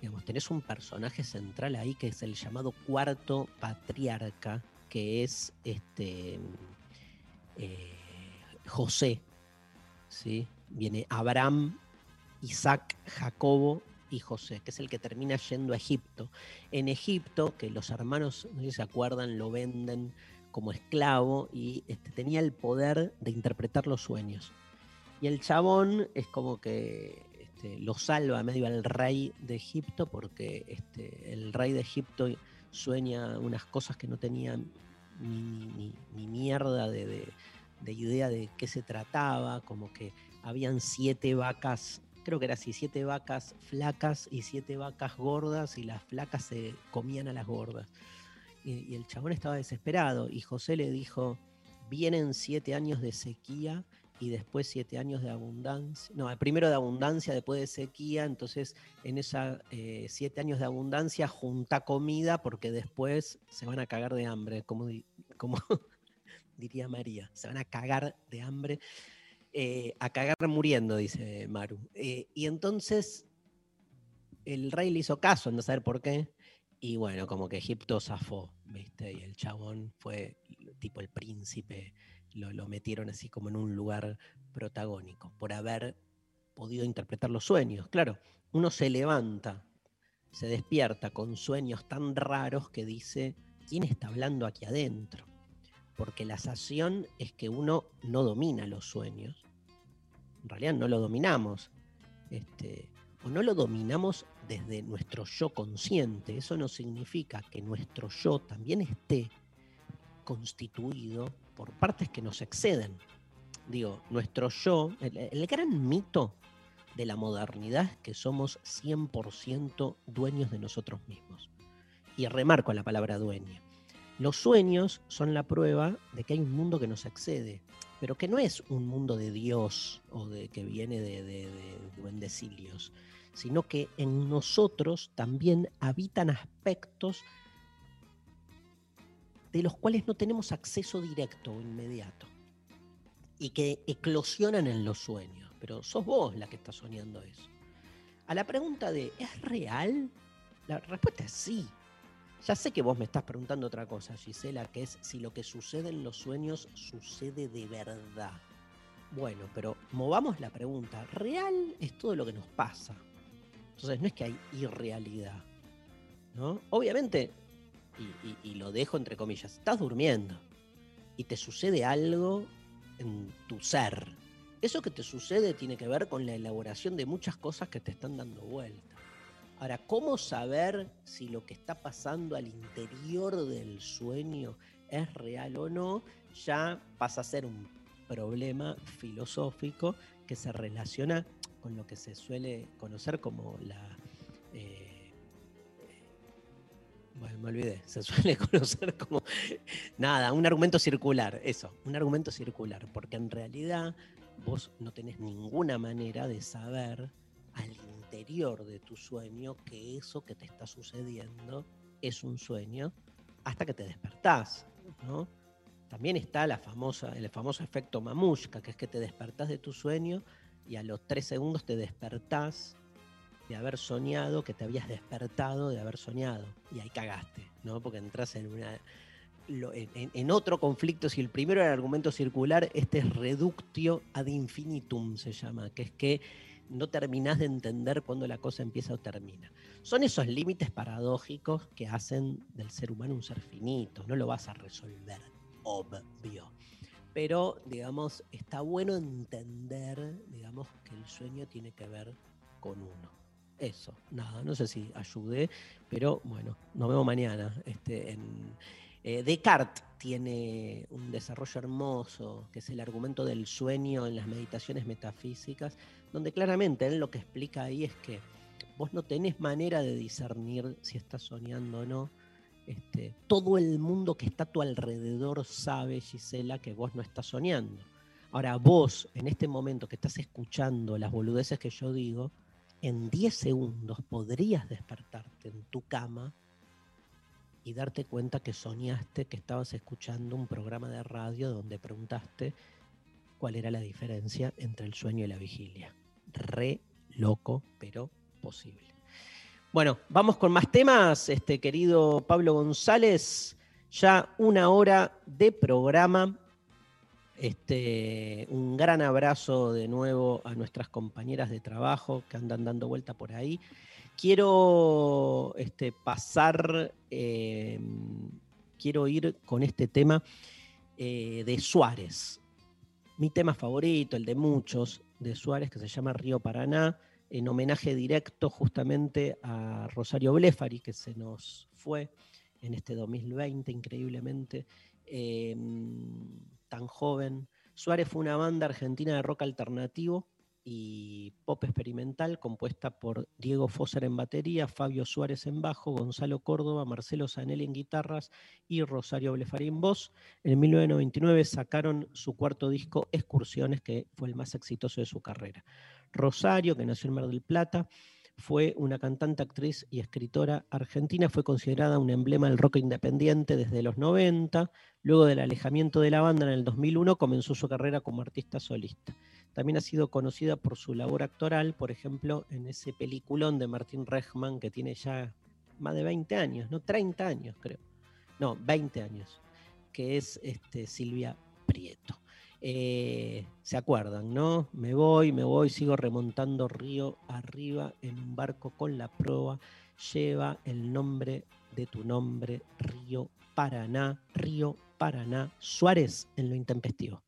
digamos, tenés un personaje central ahí que es el llamado cuarto patriarca, que es este eh, José, ¿sí? viene Abraham, Isaac, Jacobo y José, que es el que termina yendo a Egipto. En Egipto, que los hermanos, no sé si se acuerdan, lo venden como esclavo y este, tenía el poder de interpretar los sueños. Y el chabón es como que este, lo salva medio al rey de Egipto porque este, el rey de Egipto sueña unas cosas que no tenía ni, mierda de, idea de qué se trataba, como que habían siete vacas, creo que era así, siete vacas flacas y siete vacas gordas y las flacas se comían a las gordas. Y, y el chabón estaba desesperado y José le dijo, vienen siete años de sequía y después siete años de abundancia, no, primero de abundancia, después de sequía, entonces en esos eh, siete años de abundancia junta comida porque después se van a cagar de hambre, como, como [LAUGHS] diría María, se van a cagar de hambre, eh, a cagar muriendo, dice Maru. Eh, y entonces el rey le hizo caso, no saber por qué, y bueno, como que Egipto zafó, ¿viste? Y el chabón fue tipo el príncipe lo, metieron así como en un lugar protagónico, por haber podido interpretar los sueños. Claro, uno se levanta, se despierta con sueños tan raros que dice, ¿quién está hablando aquí adentro? Porque la sensación es que uno no domina los sueños. En realidad no lo dominamos. Este, o no lo dominamos desde nuestro yo consciente. Eso no significa que nuestro yo también esté constituido por partes que nos exceden. Digo, nuestro yo, el, gran mito de la modernidad es que somos 100% dueños de nosotros mismos. Y remarco la palabra dueño. Los sueños son la prueba de que hay un mundo que nos excede, pero que no es un mundo de Dios o de que viene de, de, sino que en nosotros también habitan aspectos de los cuales no tenemos acceso directo o inmediato y que eclosionan en los sueños. Pero sos vos la que está soñando eso. A la pregunta de ¿es real? La respuesta es sí. Ya sé que vos me estás preguntando otra cosa, Gisela, que es si lo que sucede en los sueños sucede de verdad. Bueno, pero movamos la pregunta. ¿Real es todo lo que nos pasa? Entonces no es que hay irrealidad. ¿no? Obviamente, y, lo dejo entre comillas, estás durmiendo y te sucede algo en tu ser. Eso que te sucede tiene que ver con la elaboración de muchas cosas que te están dando vuelta. Ahora, ¿cómo saber si lo que está pasando al interior del sueño es real o no? Ya pasa a ser un problema filosófico que se relaciona con lo que se suele conocer como la... Eh, bueno, me olvidé, se suele [LAUGHS] conocer como... Nada, un argumento circular, eso, un argumento circular, porque en realidad vos no tenés ninguna manera de saber al interior de tu sueño que eso que te está sucediendo es un sueño hasta que te despertás, ¿no? También está la famosa, el famoso efecto mamushka, que es que te despertás de tu sueño y a los tres segundos te despertás de haber soñado que te habías despertado de haber soñado. Y ahí cagaste, ¿no? Porque entras en una. en, otro conflicto, si el primero era el argumento circular, este es reductio ad infinitum, se llama, que es que no terminás de entender cuándo la cosa empieza o termina. Son esos límites paradójicos que hacen del ser humano un ser finito, no lo vas a resolver obvio. Pero, digamos, está bueno entender, digamos, que el sueño tiene que ver con uno. Eso, nada, no sé si ayude, pero bueno, nos vemos mañana. Este, en, eh, Descartes tiene un desarrollo hermoso, que es el argumento del sueño en las meditaciones metafísicas, donde claramente él lo que explica ahí es que vos no tenés manera de discernir si estás soñando o no, este, todo el mundo que está a tu alrededor sabe, Gisela, que vos no estás soñando. Ahora, vos, en este momento que estás escuchando las boludeces que yo digo, en 10 segundos podrías despertarte en tu cama y darte cuenta que soñaste que estabas escuchando un programa de radio donde preguntaste cuál era la diferencia entre el sueño y la vigilia. Re loco, pero posible. Bueno, vamos con más temas, este querido Pablo González. Ya una hora de programa. Este, un gran abrazo de nuevo a nuestras compañeras de trabajo que andan dando vuelta por ahí. Quiero este, pasar, em, quiero ir con este tema eh, de Suárez. Mi tema favorito, el de muchos, de Suárez, que se llama Río Paraná en homenaje directo justamente a Rosario Blefari, que se nos fue en este 2020 increíblemente, em, tan joven. Suárez fue una banda argentina de rock alternativo y pop experimental compuesta por Diego Fosser en batería, Fabio Suárez en bajo, Gonzalo Córdoba, Marcelo Zanelli en guitarras y Rosario Blefari en voz. En 1999 sacaron su cuarto disco Excursiones, que fue el más exitoso de su carrera. Rosario, que nació en Mar del Plata, fue una cantante, actriz y escritora argentina, fue considerada un emblema del rock independiente desde los 90. Luego del alejamiento de la banda en el 2001 comenzó su carrera como artista solista. También ha sido conocida por su labor actoral, por ejemplo, en ese peliculón de Martín Rechman que tiene ya más de 20 años, no 30 años creo. No, 20 años, que es este, Silvia Prieto. Eh, ¿Se acuerdan, no? Me voy, me voy, sigo remontando río arriba en un barco con la proa. Lleva el nombre de tu nombre, Río Paraná, Río Paraná, Suárez en lo intempestivo.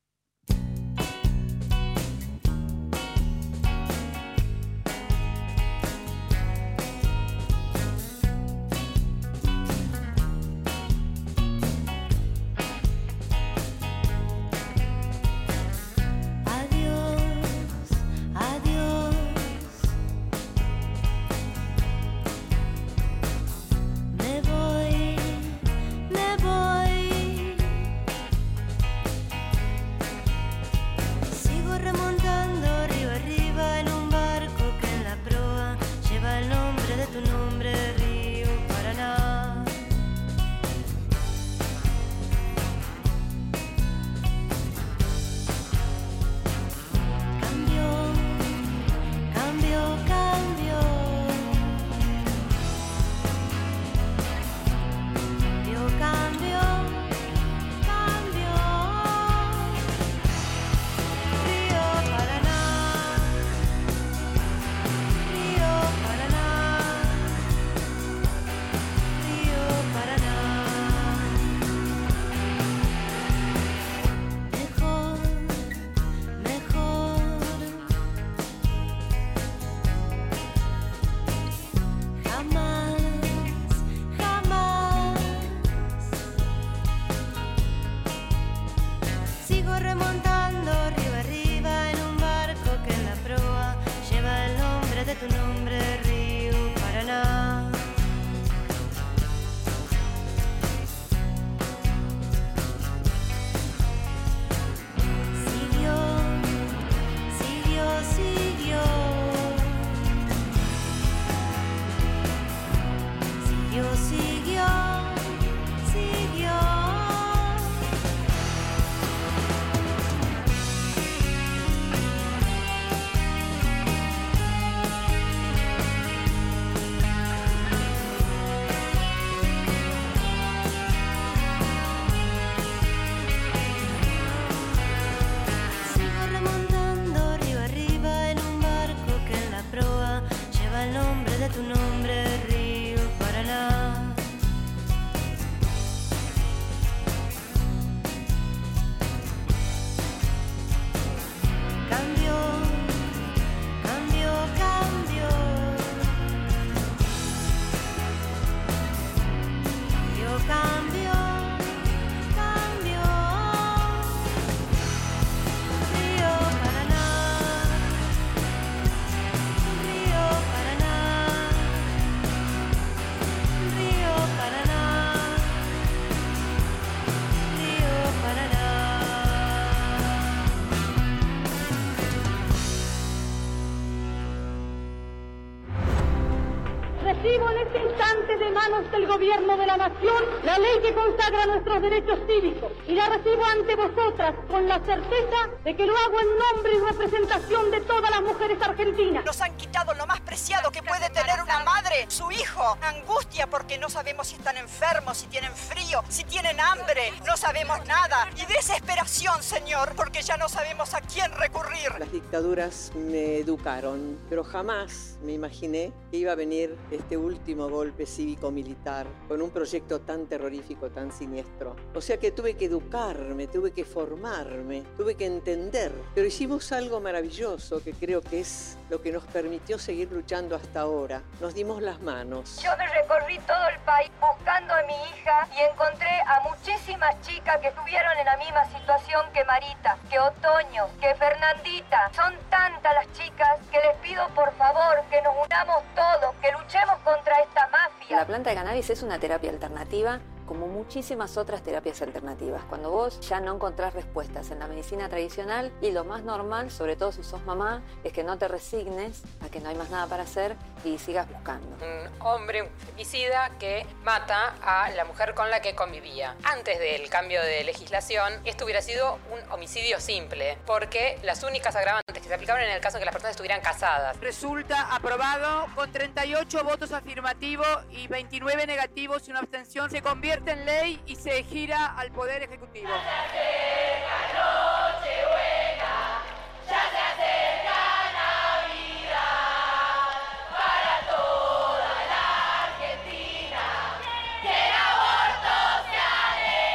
Ley que consagra nuestros derechos cívicos y la recibo ante vosotras con la certeza de que lo hago en nombre y representación de todas las mujeres argentinas. Nos han quitado lo más preciado que puede tener una madre, su hijo. Angustia porque no sabemos si están enfermos, si tienen frío, si tienen hambre, no sabemos nada. Y desesperación, Señor, porque ya no sabemos a quién recurrir. Las dictaduras me educaron, pero jamás me imaginé que iba a venir este último golpe cívico-militar con un proyecto tan terrorífico, tan siniestro. O sea que tuve que educarme, tuve que formarme, tuve que entender. Pero hicimos algo maravilloso que creo que es lo que nos permitió seguir luchando hasta ahora. Nos dimos las manos. Yo recorrí todo el país buscando a mi hija y encontré a muchísimas chicas que estuvieron en la misma situación que Marita, que Otoño, que Fernandita. Son tantas las chicas que les pido por favor que nos unamos todos, que luchemos contra esta mafia. La planta de cannabis es una terapia alternativa como muchísimas otras terapias alternativas. Cuando vos ya no encontrás respuestas en la medicina tradicional y lo más normal, sobre todo si sos mamá, es que no te resignes a que no hay más nada para hacer y sigas buscando. Un hombre un femicida que mata a la mujer con la que convivía. Antes del cambio de legislación, esto hubiera sido un homicidio simple, porque las únicas agravantes que se aplicaban en el caso de que las personas estuvieran casadas. Resulta aprobado con 38 votos afirmativos y 29 negativos y una abstención. Se convierte en ley y se gira al Poder Ejecutivo.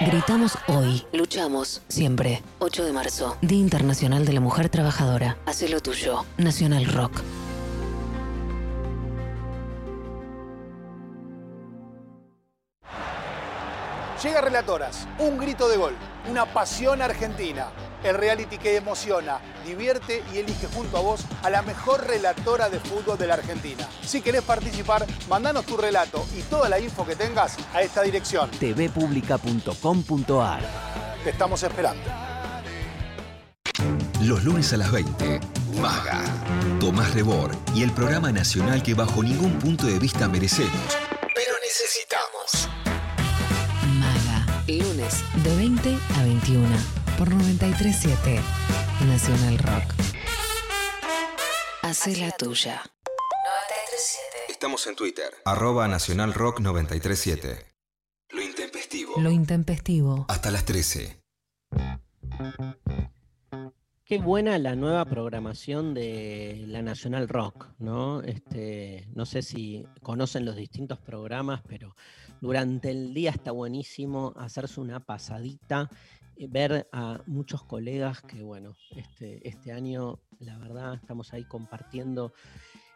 Gritamos hoy, luchamos siempre. 8 de marzo, Día Internacional de la Mujer Trabajadora. Hacé lo tuyo. Nacional Rock. Llega Relatoras, un grito de gol, una pasión argentina. El reality que emociona, divierte y elige junto a vos a la mejor relatora de fútbol de la Argentina. Si querés participar, mandanos tu relato y toda la info que tengas a esta dirección. tvpublica.com.ar Te estamos esperando. Los lunes a las 20, Maga, Tomás Rebor y el programa nacional que bajo ningún punto de vista merecemos, Lunes de 20 a 21 por 937 Nacional Rock. Hacé la tuya. 937. Estamos en Twitter, arroba Nacional Rock 937. Lo intempestivo. Lo intempestivo. Hasta las 13. Qué buena la nueva programación de la Nacional Rock, ¿no? Este, no sé si conocen los distintos programas, pero durante el día está buenísimo hacerse una pasadita, eh, ver a muchos colegas que, bueno, este, este año, la verdad, estamos ahí compartiendo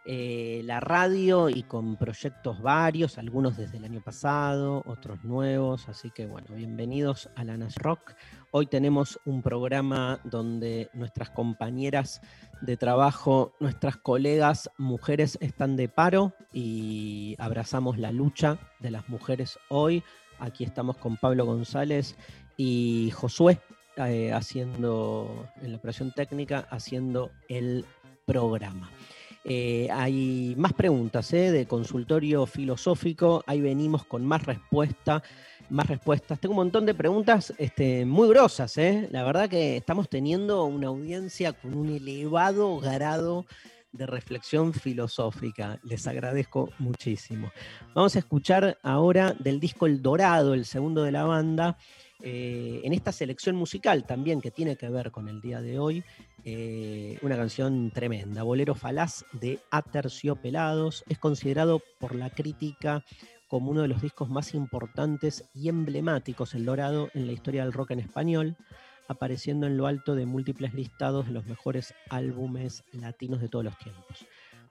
eh, la radio y con proyectos varios, algunos desde el año pasado, otros nuevos, así que bueno, bienvenidos a la Nas Rock. Hoy tenemos un programa donde nuestras compañeras de trabajo, nuestras colegas mujeres están de paro y abrazamos la lucha de las mujeres hoy. Aquí estamos con Pablo González y Josué eh, haciendo en la operación técnica, haciendo el programa. Eh, hay más preguntas ¿eh? de consultorio filosófico, ahí venimos con más respuesta, más respuestas. Tengo un montón de preguntas este, muy grosas, ¿eh? la verdad que estamos teniendo una audiencia con un elevado grado de reflexión filosófica. Les agradezco muchísimo. Vamos a escuchar ahora del disco El Dorado, el segundo de la banda, eh, en esta selección musical también que tiene que ver con el día de hoy, eh, una canción tremenda, Bolero Falaz de Aterciopelados, es considerado por la crítica como uno de los discos más importantes y emblemáticos, El Dorado, en la historia del rock en español, apareciendo en lo alto de múltiples listados de los mejores álbumes latinos de todos los tiempos.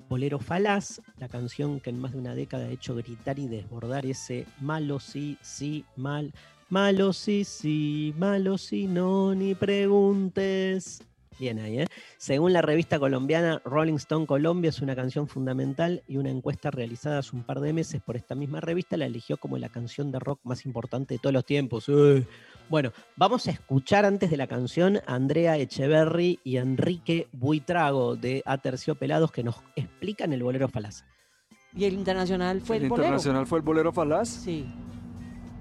Bolero Falaz, la canción que en más de una década ha hecho gritar y desbordar ese malo sí, sí, mal, Malo sí, sí, malo sí, no, ni preguntes. Bien ahí, ¿eh? Según la revista colombiana Rolling Stone Colombia, es una canción fundamental y una encuesta realizada hace un par de meses por esta misma revista la eligió como la canción de rock más importante de todos los tiempos. Bueno, vamos a escuchar antes de la canción a Andrea Echeverry y Enrique Buitrago de Aterciopelados que nos explican el bolero falaz. Y el internacional fue el, el bolero. internacional fue el bolero falaz. Sí.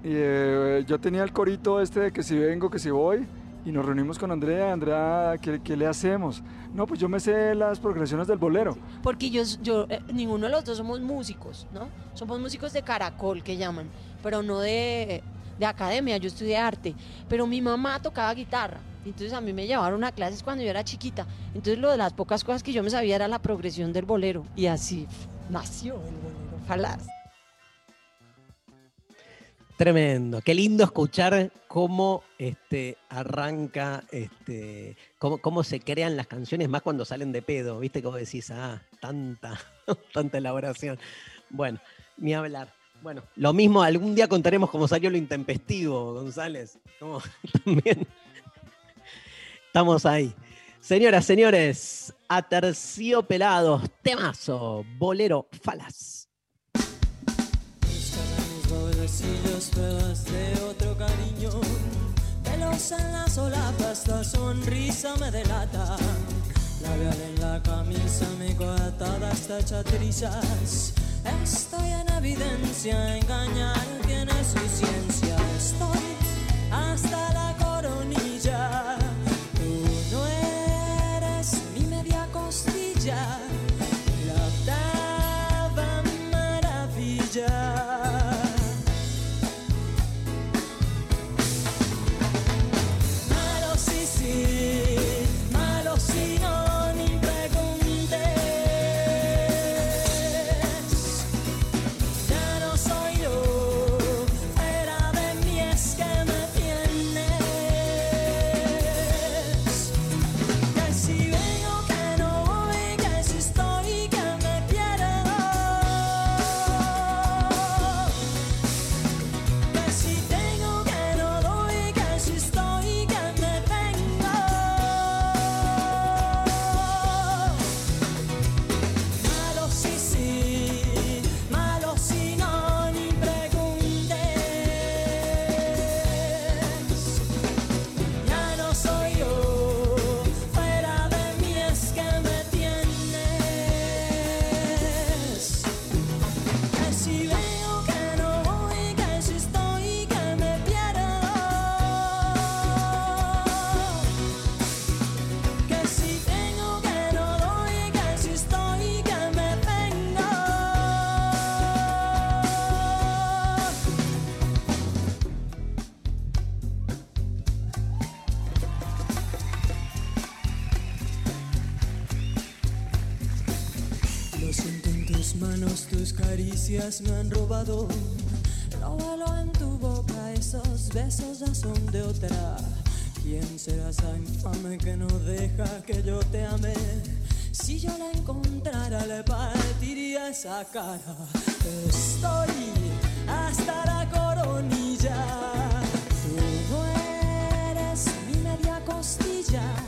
Y eh, yo tenía el corito este de que si vengo, que si voy. Y nos reunimos con Andrea. Andrea, ¿qué, qué le hacemos? No, pues yo me sé las progresiones del bolero. Porque yo, yo eh, ninguno de los dos somos músicos, ¿no? Somos músicos de caracol, que llaman, pero no de, de academia, yo estudié arte. Pero mi mamá tocaba guitarra, entonces a mí me llevaron a clases cuando yo era chiquita. Entonces lo de las pocas cosas que yo me sabía era la progresión del bolero. Y así nació el bolero falaz. Tremendo, qué lindo escuchar cómo este, arranca, este, cómo, cómo se crean las canciones, más cuando salen de pedo, viste como decís, ah, tanta, [LAUGHS] tanta elaboración. Bueno, ni hablar. Bueno, lo mismo, algún día contaremos cómo salió lo intempestivo, González. [LAUGHS] También estamos ahí. Señoras, señores, aterciopelados, temazo, bolero falaz. Pobrecillos pruebas de otro cariño. Pelos en las solapas, la sonrisa me delata. Labial en la camisa, mi coartada está hecha trizas Estoy en evidencia, engañar tiene su ciencia. Estoy hasta la me han robado. Lo vuelo en tu boca, esos besos ya son de otra. ¿Quién será esa infame que no deja que yo te ame? Si yo la encontrara, le partiría esa cara. Estoy hasta la coronilla. Tú no eres mi media costilla.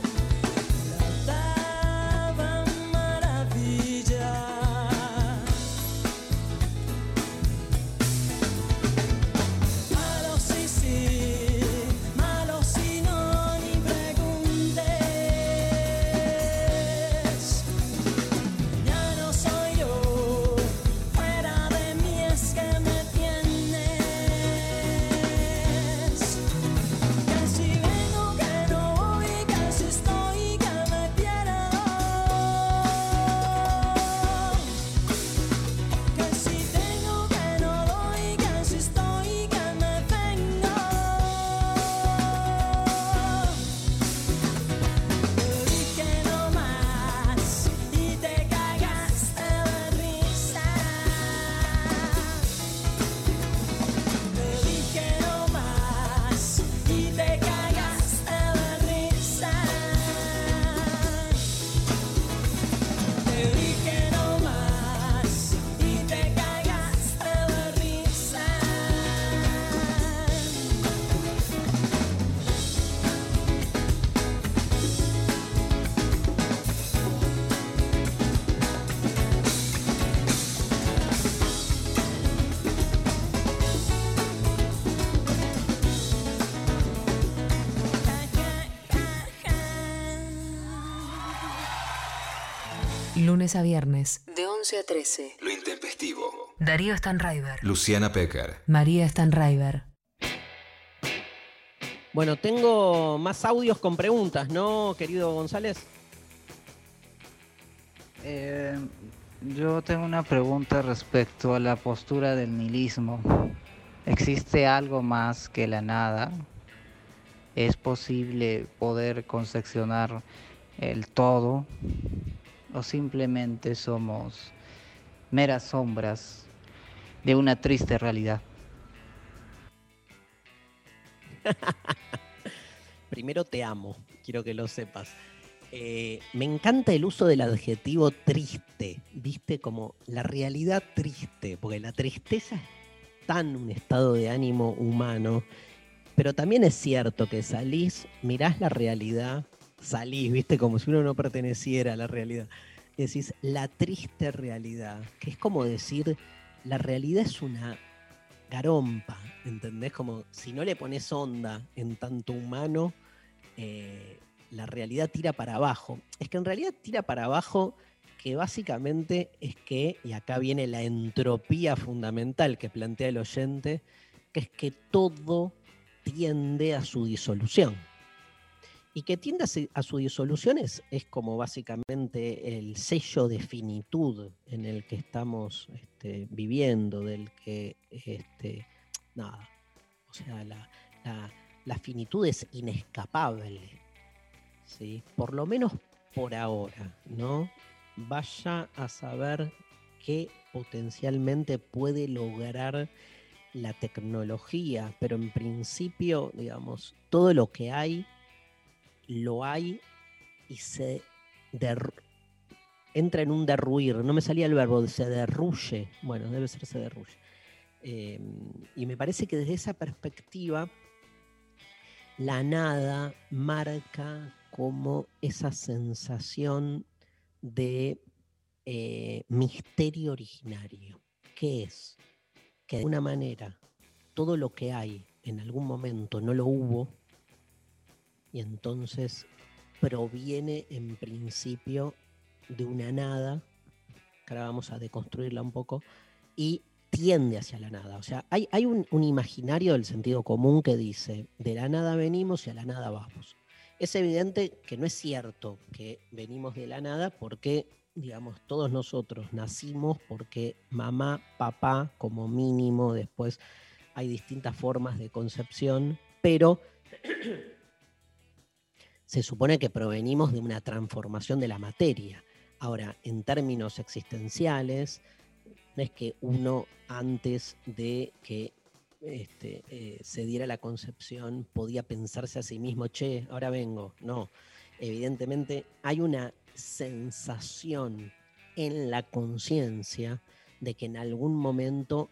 Lunes a viernes, de 11 11 a 13. Lo intempestivo. Darío Stanraiver. Luciana Pecker. María Stanraiver. Bueno, tengo más audios con preguntas, ¿no, querido González? Eh, yo tengo una pregunta respecto a la postura del nihilismo. ¿Existe algo más que la nada? ¿Es posible poder concepcionar el todo? ¿O simplemente somos meras sombras de una triste realidad? [LAUGHS] Primero te amo, quiero que lo sepas. Eh, me encanta el uso del adjetivo triste, viste, como la realidad triste, porque la tristeza es tan un estado de ánimo humano, pero también es cierto que salís, mirás la realidad, salís, viste, como si uno no perteneciera a la realidad. Y decís, la triste realidad, que es como decir, la realidad es una garompa, ¿entendés? Como si no le pones onda en tanto humano, eh, la realidad tira para abajo. Es que en realidad tira para abajo que básicamente es que, y acá viene la entropía fundamental que plantea el oyente, que es que todo tiende a su disolución. Y que tiende a su disolución es, como básicamente el sello de finitud en el que estamos este, viviendo, del que, este, nada, o sea, la, la- la finitud es inescapable. ¿sí? Por lo menos por ahora, ¿no? Vaya a saber qué potencialmente puede lograr la tecnología, pero en principio, digamos, todo lo que hay, lo hay y se entra en un derruir. No me salía el verbo, se derruye. Bueno, debe ser se derruye. Eh, y me parece que desde esa perspectiva, la nada marca como esa sensación de eh, misterio originario. ¿Qué es? Que de alguna manera todo lo que hay en algún momento no lo hubo y entonces proviene en principio de una nada, que ahora vamos a deconstruirla un poco, y tiende hacia la nada. O sea, hay, hay un, un imaginario del sentido común que dice, de la nada venimos y a la nada vamos. Es evidente que no es cierto que venimos de la nada porque, digamos, todos nosotros nacimos porque mamá, papá, como mínimo, después hay distintas formas de concepción, pero se supone que provenimos de una transformación de la materia. Ahora, en términos existenciales, no es que uno antes de que este, eh, se diera la concepción podía pensarse a sí mismo, che, ahora vengo. No, evidentemente hay una sensación en la conciencia de que en algún momento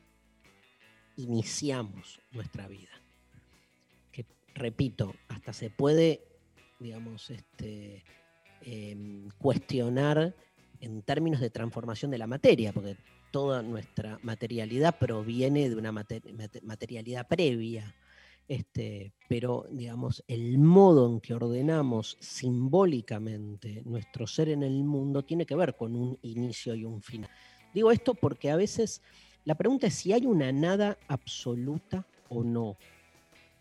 iniciamos nuestra vida. Que, repito, hasta se puede, digamos, este, em, cuestionar en términos de transformación de la materia, porque toda nuestra materialidad proviene de una mate- mate- materialidad previa. Este, pero, digamos, el modo en que ordenamos simbólicamente nuestro ser en el mundo tiene que ver con un inicio y un final. Digo esto porque a veces la pregunta es si hay una nada absoluta o no.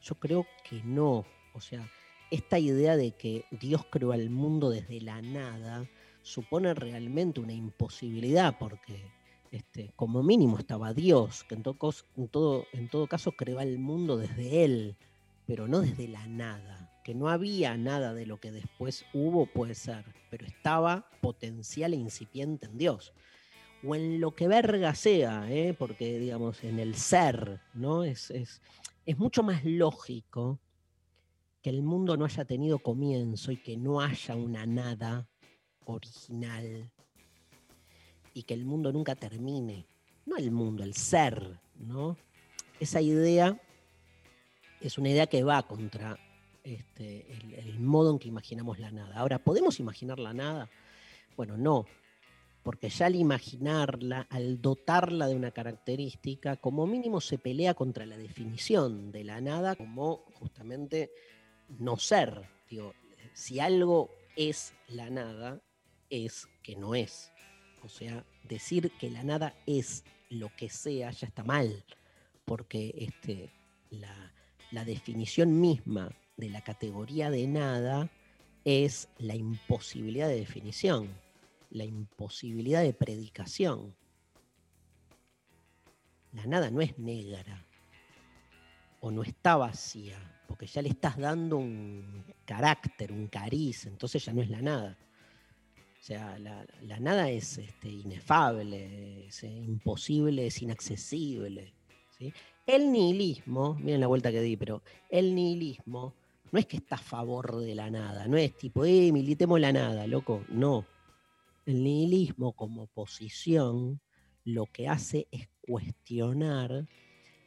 Yo creo que no. O sea, esta idea de que Dios creó al mundo desde la nada supone realmente una imposibilidad porque este, como mínimo estaba Dios, que en todo, caso creó al mundo desde Él, pero no desde la nada. Que no había nada de lo que después hubo, puede ser, pero estaba potencial e incipiente en Dios. O en lo que verga sea, ¿eh? porque digamos, en el ser, ¿no? Es, es, es mucho más lógico que el mundo no haya tenido comienzo y que no haya una nada original y que el mundo nunca termine. No el mundo, el ser, ¿no? Esa idea es una idea que va contra este, el, el modo en que imaginamos la nada. Ahora, ¿podemos imaginar la nada? Bueno, no, porque ya al imaginarla, al dotarla de una característica, como mínimo se pelea contra la definición de la nada como justamente no ser. Digo, si algo es la nada, es que no es. O sea, decir que la nada es lo que sea ya está mal, porque este, la, la definición misma de la categoría de nada es la imposibilidad de definición, la imposibilidad de predicación. La nada no es negra o no está vacía, porque ya le estás dando un carácter, un cariz, entonces ya no es la nada. O sea, la, la nada es este, inefable, es eh, imposible, es inaccesible. ¿sí? El nihilismo, miren la vuelta que di, pero el nihilismo no es que está a favor de la nada, no es tipo, eh, militemos la nada, loco, no. El nihilismo como posición lo que hace es cuestionar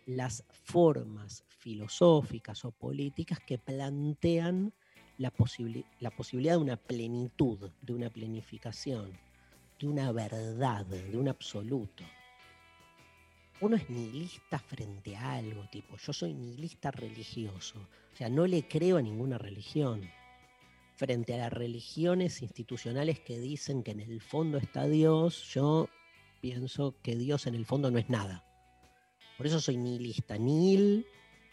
las formas filosóficas o políticas que plantean la, posibili- la posibilidad de una plenitud, de una planificación, de una verdad, de un absoluto. Uno es nihilista frente a algo, tipo, yo soy nihilista religioso, o sea, no le creo a ninguna religión. Frente a las religiones institucionales que dicen que en el fondo está Dios, yo pienso que Dios en el fondo no es nada. Por eso soy nihilista. Nihil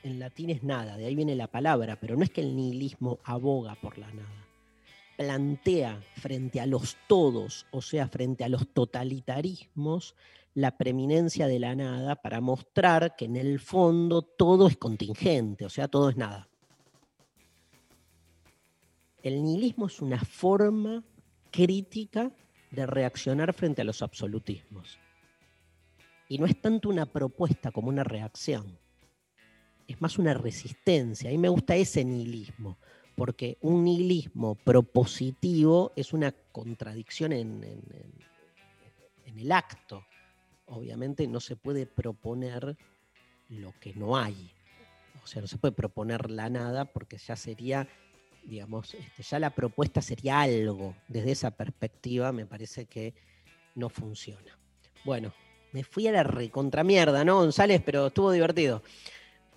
en latín es nada, de ahí viene la palabra, pero no es que el nihilismo aboga por la nada. Plantea frente a los todos, o sea, frente a los totalitarismos, la preeminencia de la nada para mostrar que en el fondo todo es contingente, o sea, todo es nada. El nihilismo es una forma crítica de reaccionar frente a los absolutismos. Y no es tanto una propuesta como una reacción. Es más una resistencia. A mí me gusta ese nihilismo, porque un nihilismo propositivo es una contradicción en, en- el acto. Obviamente no se puede proponer lo que no hay. O sea, no se puede proponer la nada porque ya sería, digamos, este, ya la propuesta sería algo. Desde esa perspectiva me parece que no funciona. Bueno, me fui a la recontramierda, ¿no, González? Pero estuvo divertido.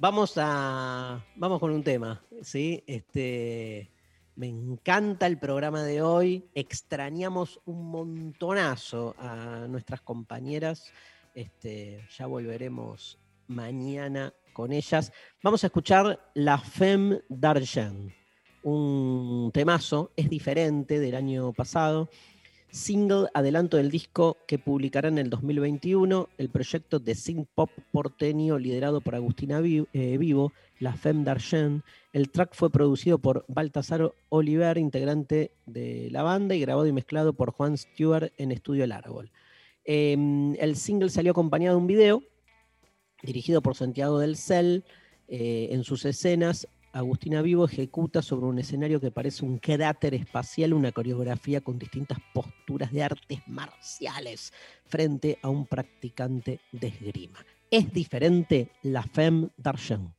Vamos a. Vamos con un tema. ¿sí? Este. Me encanta el programa de hoy. Extrañamos un montonazo a nuestras compañeras. Este, ya volveremos mañana con ellas. Vamos a escuchar La Femme d'Argent, un temazo, es diferente del año pasado. Single adelanto del disco que publicará en el 2021 el proyecto de synth pop porteño liderado por Agustina eh, Vivo, La Femme d'Argent. El track fue producido por Baltasar Oliver, integrante de la banda, y grabado y mezclado por Juan Stewart en Estudio El Árbol. Em, el single salió acompañado de un video dirigido por Santiago del Cel. Eh, en sus escenas, Agustina Vivo ejecuta sobre un escenario que parece un cráter espacial una coreografía con distintas posturas de artes marciales frente a un practicante de esgrima. Es diferente la Femme d'Argent.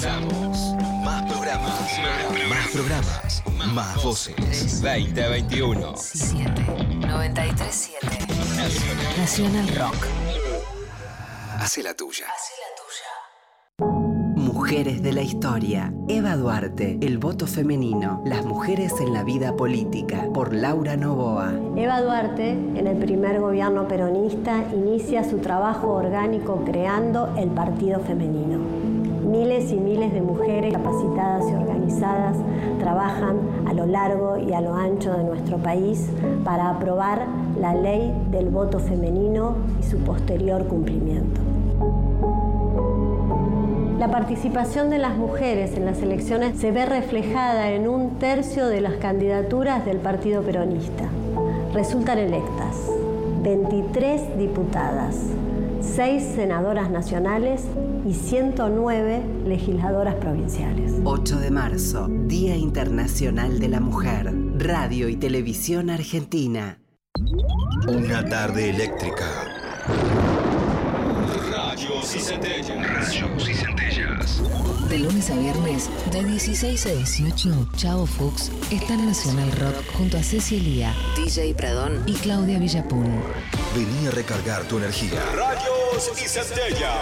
Más programas. Más programas. Más voces. 2021. 937 Nacional Rock. Hace la tuya. Mujeres de la historia. Eva Duarte, El voto femenino. Las mujeres en la vida política. Por Laura Novoa. Eva Duarte, en el primer gobierno peronista, inicia su trabajo orgánico creando el Partido Femenino. Miles y miles de mujeres capacitadas y organizadas trabajan a lo largo y a lo ancho de nuestro país para aprobar la ley del voto femenino y su posterior cumplimiento. La participación de las mujeres en las elecciones se ve reflejada en un tercio de las candidaturas del Partido Peronista. Resultan electas 23 diputadas, 6 senadoras nacionales y 109 legisladoras provinciales. 8 de marzo, Día Internacional de la Mujer. Radio y Televisión Argentina. Una tarde eléctrica. Rayos y centellas. Rayos y centellas. De lunes a viernes, de 16 a 18, Chavo Fuchs está en Nacional Rock junto a Ceci Elía, DJ Pradón y Claudia Villapun. Vení a recargar tu energía. Rayos y centellas.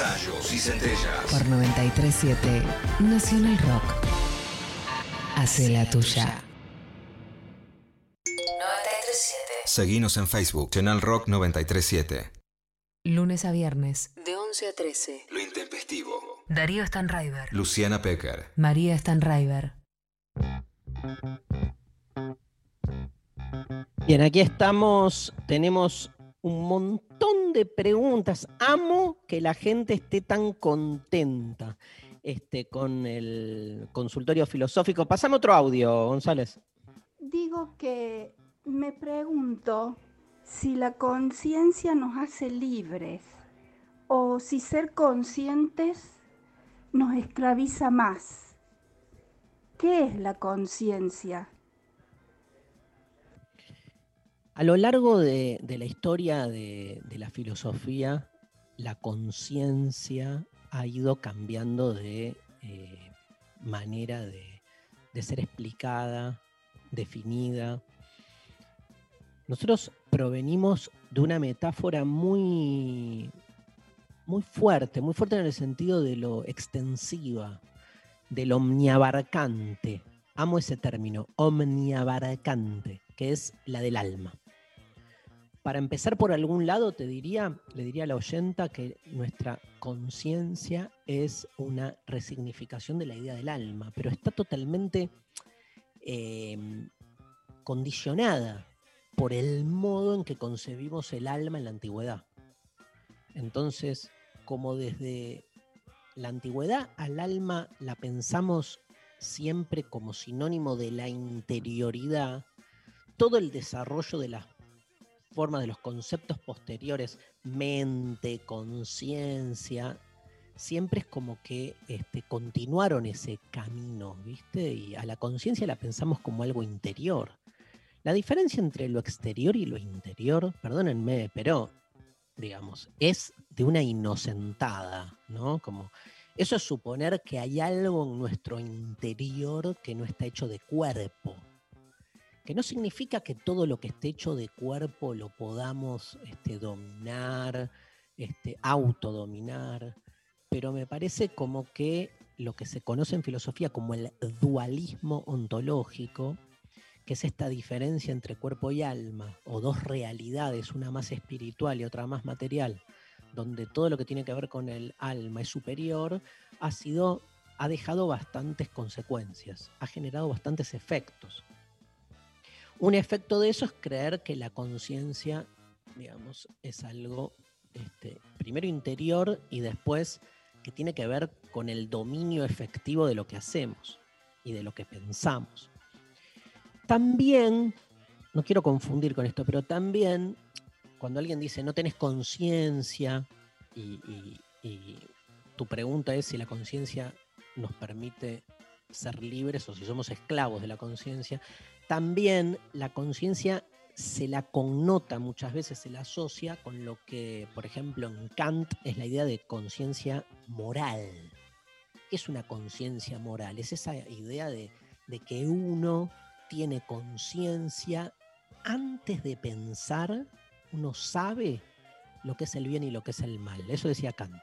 Rayos y centellas. Por 937 Nacional Rock. Hace la tuya. 937. Seguinos en Facebook, Channel Rock 937. Lunes a viernes, de 11 a 13. Lo intempestivo. Darío Stanraiver. Luciana Pecker. María Stanraiver. Bien, aquí estamos. Tenemos un montón de preguntas. Amo que la gente esté tan contenta. este, con el consultorio filosófico. Pasame otro audio, González. Digo que me pregunto si la conciencia nos hace libres o si ser conscientes nos esclaviza más. ¿Qué es la conciencia? A lo largo de, la historia de, la filosofía, la conciencia ha ido cambiando de eh, manera de, de ser explicada, definida. Nosotros provenimos de una metáfora muy, muy fuerte, muy fuerte en el sentido de lo extensiva, del omniabarcante. Amo ese término, omniabarcante, que es la del alma. Para empezar por algún lado, te diría, le diría a la oyenta que nuestra conciencia es una resignificación de la idea del alma, pero está totalmente eh, condicionada por el modo en que concebimos el alma en la antigüedad. Entonces, como desde la antigüedad al alma la pensamos siempre como sinónimo de la interioridad, todo el desarrollo de las formas de los conceptos posteriores, mente, conciencia, siempre es como que este, continuaron ese camino, ¿viste? Y a la conciencia la pensamos como algo interior. La diferencia entre lo exterior y lo interior, perdónenme, pero digamos, es de una inocentada, ¿no? Como eso es suponer que hay algo en nuestro interior que no está hecho de cuerpo. Que no significa que todo lo que esté hecho de cuerpo lo podamos este, dominar, este, autodominar, pero me parece como que lo que se conoce en filosofía como el dualismo ontológico, que es esta diferencia entre cuerpo y alma, o dos realidades, una más espiritual y otra más material, donde todo lo que tiene que ver con el alma es superior, ha sido, ha dejado bastantes consecuencias, ha generado bastantes efectos. Un efecto de eso es creer que la conciencia, digamos, es algo este, primero interior y después que tiene que ver con el dominio efectivo de lo que hacemos y de lo que pensamos. También, no quiero confundir con esto, pero también cuando alguien dice no tenés conciencia y, tu pregunta es si la conciencia nos permite ser libres o si somos esclavos de la conciencia, también la conciencia se la connota muchas veces, se la asocia con lo que, por ejemplo, en Kant es la idea de conciencia moral. ¿Qué es una conciencia moral? Es esa idea de, de que uno tiene conciencia antes de pensar, uno sabe lo que es el bien y lo que es el mal. Eso decía Kant.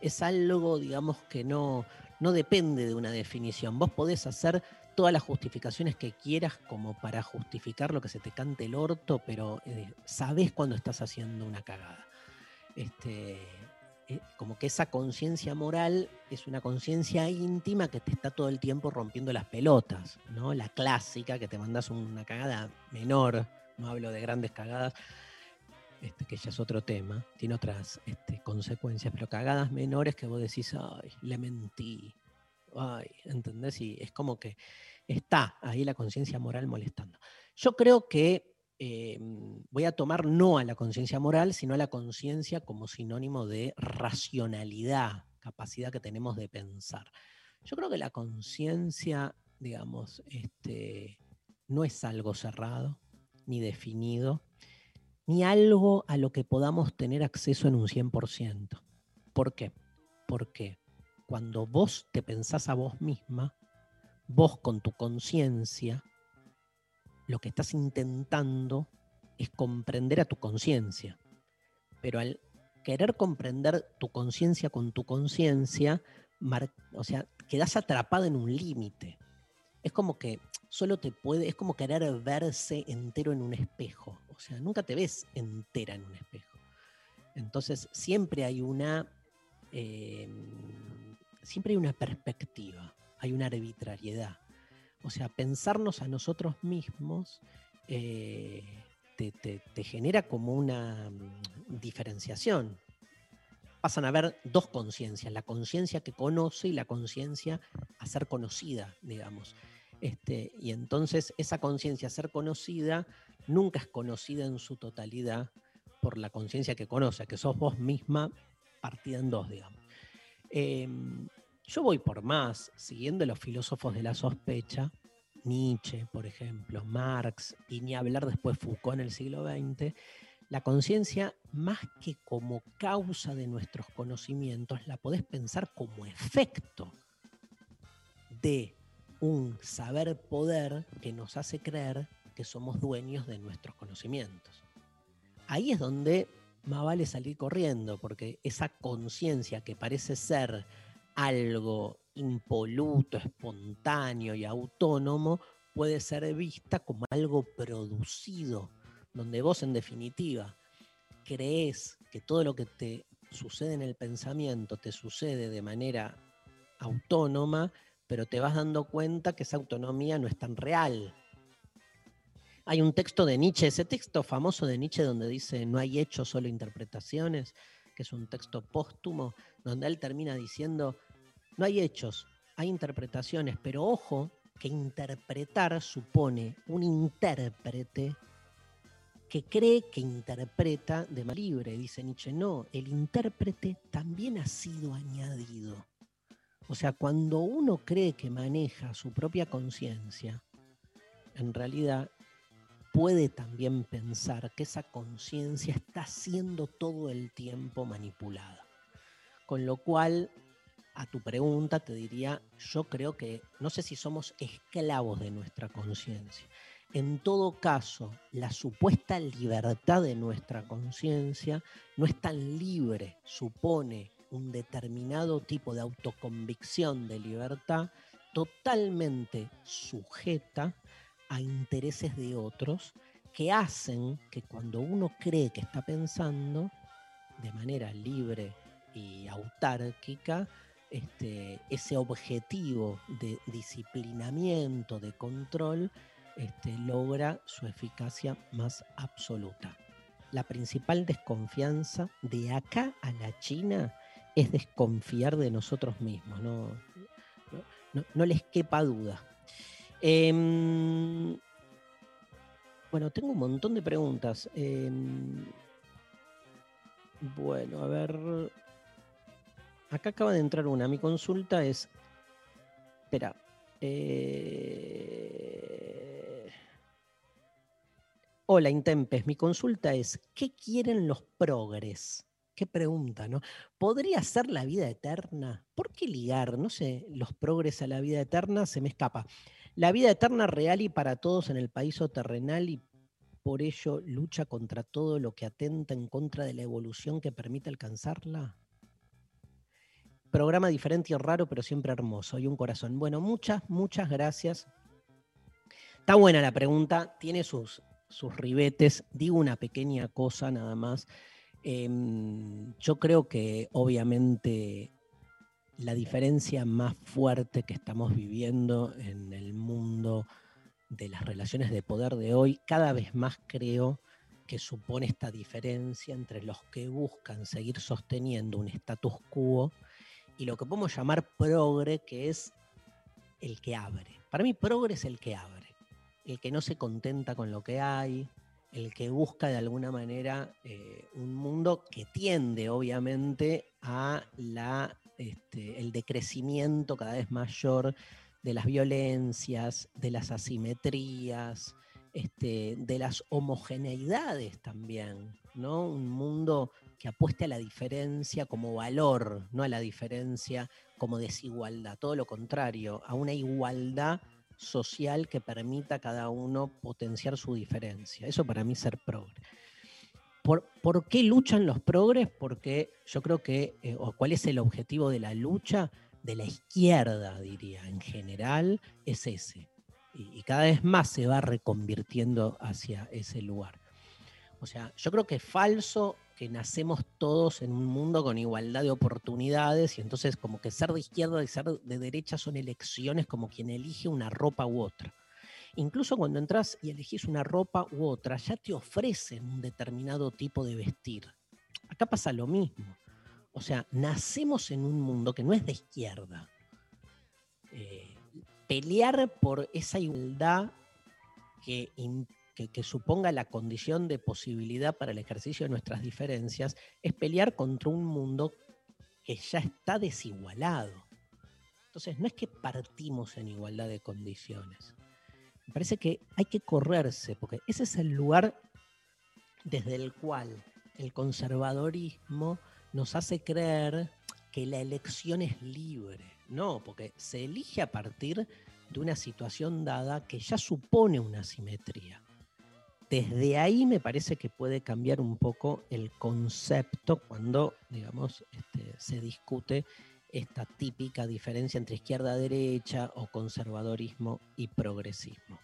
Es algo, digamos, que no, no depende de una definición. Vos podés hacer todas las justificaciones que quieras como para justificar lo que se te cante el orto, pero eh, sabes cuando estás haciendo una cagada. Este, eh, como que esa conciencia moral es una conciencia íntima que te está todo el tiempo rompiendo las pelotas, ¿no? La clásica, que te mandas una cagada menor, no hablo de grandes cagadas, este, que ya es otro tema, tiene otras este, consecuencias, pero cagadas menores que vos decís, ay, le mentí, ay, ¿entendés? Y es como que está ahí la conciencia moral molestando. Yo creo que eh, voy a tomar no a la conciencia moral, sino a la conciencia como sinónimo de racionalidad, capacidad que tenemos de pensar. Yo creo que la conciencia, digamos, este, no es algo cerrado, ni definido, ni algo a lo que podamos tener acceso en un 100%. ¿Por qué? Porque cuando vos te pensás a vos misma, vos con tu conciencia, lo que estás intentando es comprender a tu conciencia. Pero al querer comprender tu conciencia con tu conciencia, o sea, quedas atrapado en un límite. Es como que solo te puede, es como querer verse entero en un espejo. O sea, nunca te ves entera en un espejo. Entonces, siempre hay una, em, siempre hay una perspectiva, hay una arbitrariedad. O sea, pensarnos a nosotros mismos eh, te, genera como una mm, diferenciación. Pasan a haber dos conciencias, la conciencia que conoce y la conciencia a ser conocida, digamos. Este, y entonces esa conciencia a ser conocida nunca es conocida en su totalidad por la conciencia que conoce, que sos vos misma partida en dos, digamos. Em, yo voy por más, siguiendo los filósofos de la sospecha, Nietzsche, por ejemplo, Marx, y ni hablar después Foucault en el siglo XX, la conciencia, más que como causa de nuestros conocimientos, la podés pensar como efecto de un saber poder que nos hace creer que somos dueños de nuestros conocimientos. Ahí es donde más vale salir corriendo, porque esa conciencia que parece ser algo impoluto, espontáneo y autónomo, puede ser vista como algo producido donde vos en definitiva crees que todo lo que te sucede en el pensamiento te sucede de manera autónoma, pero te vas dando cuenta que esa autonomía no es tan real. Hay un texto de Nietzsche, ese texto famoso de Nietzsche donde dice no hay hechos, solo interpretaciones, que es un texto póstumo, donde él termina diciendo no hay hechos, hay interpretaciones, pero ojo que interpretar supone un intérprete que cree que interpreta de manera libre. Dice Nietzsche, no, el intérprete también ha sido añadido. O sea, cuando uno cree que maneja su propia conciencia, en realidad puede también pensar que esa conciencia está siendo todo el tiempo manipulada. Con lo cual, a tu pregunta te diría, yo creo que no sé si somos esclavos de nuestra conciencia. En todo caso, la supuesta libertad de nuestra conciencia no es tan libre, supone un determinado tipo de autoconvicción de libertad totalmente sujeta a intereses de otros que hacen que cuando uno cree que está pensando de manera libre y autárquica, este, ese objetivo de disciplinamiento, de control, este, logra su eficacia más absoluta. La principal desconfianza de acá a la China es desconfiar de nosotros mismos, no, les quepa duda. Em, bueno, tengo un montón de preguntas. Em, bueno, a ver. Acá acaba de entrar una. Mi consulta es. Espera. Eh, Hola, Intempes. Mi consulta es, ¿qué quieren los progres? Qué pregunta, ¿no? ¿Podría ser la vida eterna? ¿Por qué ligar, no sé, los progres a la vida eterna? Se me escapa. La vida eterna real y para todos en el país terrenal y por ello lucha contra todo lo que atenta en contra de la evolución que permite alcanzarla. Programa diferente y raro, pero siempre hermoso y un corazón. Bueno, muchas, muchas gracias. Está buena la pregunta, tiene sus, sus ribetes. Digo una pequeña cosa nada más. Em, yo creo que obviamente la diferencia más fuerte que estamos viviendo en el mundo de las relaciones de poder de hoy, cada vez más creo que supone esta diferencia entre los que buscan seguir sosteniendo un status quo y lo que podemos llamar progre, que es el que abre. Para mí progre es el que abre el que no se contenta con lo que hay, el que busca de alguna manera eh, un mundo que tiende obviamente a la, este, el decrecimiento cada vez mayor de las violencias, de las asimetrías, este, de las homogeneidades también, ¿no? Un mundo que apueste a la diferencia como valor, no a la diferencia como desigualdad, todo lo contrario, a una igualdad social que permita a cada uno potenciar su diferencia. Eso para mí es ser progre. ¿Por, qué luchan los progres? Porque yo creo que, eh, o cuál es el objetivo de la lucha de la izquierda, diría, en general, es ese. Y, y cada vez más se va reconvirtiendo hacia ese lugar. O sea, yo creo que es falso que nacemos todos en un mundo con igualdad de oportunidades y entonces como que ser de izquierda y ser de derecha son elecciones como quien elige una ropa u otra. Incluso cuando entras y elegís una ropa u otra, ya te ofrecen un determinado tipo de vestir. Acá pasa lo mismo. O sea, nacemos en un mundo que no es de izquierda. Eh, pelear por esa igualdad que, im- que- suponga la condición de posibilidad para el ejercicio de nuestras diferencias es pelear contra un mundo que ya está desigualado. Entonces, no es que partimos en igualdad de condiciones. Me parece que hay que correrse, porque ese es el lugar desde el cual el conservadorismo nos hace creer que la elección es libre. No, porque se elige a partir de una situación dada que ya supone una simetría. Desde ahí me parece que puede cambiar un poco el concepto cuando, digamos, este, se discute esta típica diferencia entre izquierda-derecha o conservadorismo y progresismo.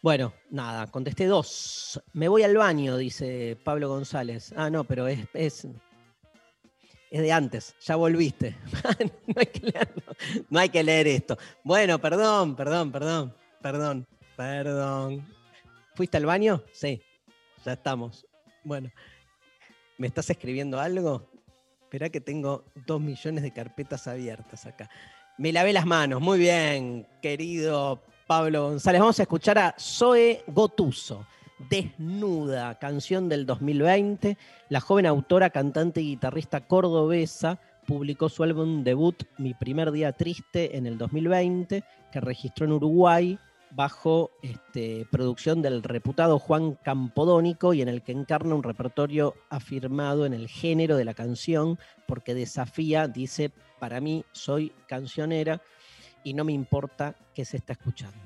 Bueno, nada, contesté dos. Me voy al baño, dice Pablo González. Ah, no, pero es, es, es de antes, ya volviste. [LAUGHS] no, hay que leerlo. no hay que leer esto. Bueno, perdón, perdón, perdón, perdón, perdón. ¿Fuiste al baño? Sí, ya estamos. Bueno, ¿me estás escribiendo algo? Espera que tengo dos millones de carpetas abiertas acá. Me lavé las manos, muy bien, querido Pablo González. Vamos a escuchar a Zoe Gotuso, Desnuda, canción del 2020. La joven autora, cantante y guitarrista cordobesa publicó su álbum debut Mi primer día triste en el 2020, que registró en Uruguay bajo este, producción del reputado Juan Campodónico y en el que encarna un repertorio afirmado en el género de la canción, porque desafía, dice, para mí soy cancionera y no me importa qué se está escuchando.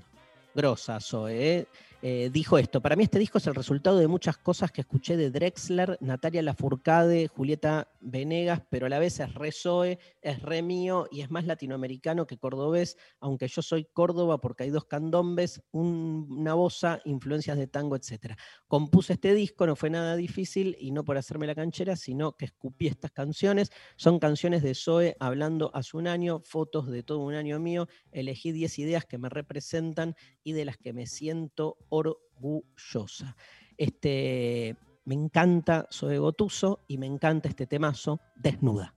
Grosa, Zoe. ¿eh? Eh, dijo esto, para mí este disco es el resultado de muchas cosas que escuché de Drexler, Natalia Lafourcade, Julieta Venegas, pero a la vez es re Zoe, es re mío y es más latinoamericano que cordobés, aunque yo soy Córdoba porque hay dos candombes, un- una bosa, influencias de tango, etc. Compuse este disco, no fue nada difícil y no por hacerme la canchera, sino que escupí estas canciones. Son canciones de Zoe hablando hace un año, fotos de todo un año mío, elegí 10 ideas que me representan y de las que me siento orgullosa. Este, me encanta Zoe Gotuso y me encanta este temazo, Desnuda.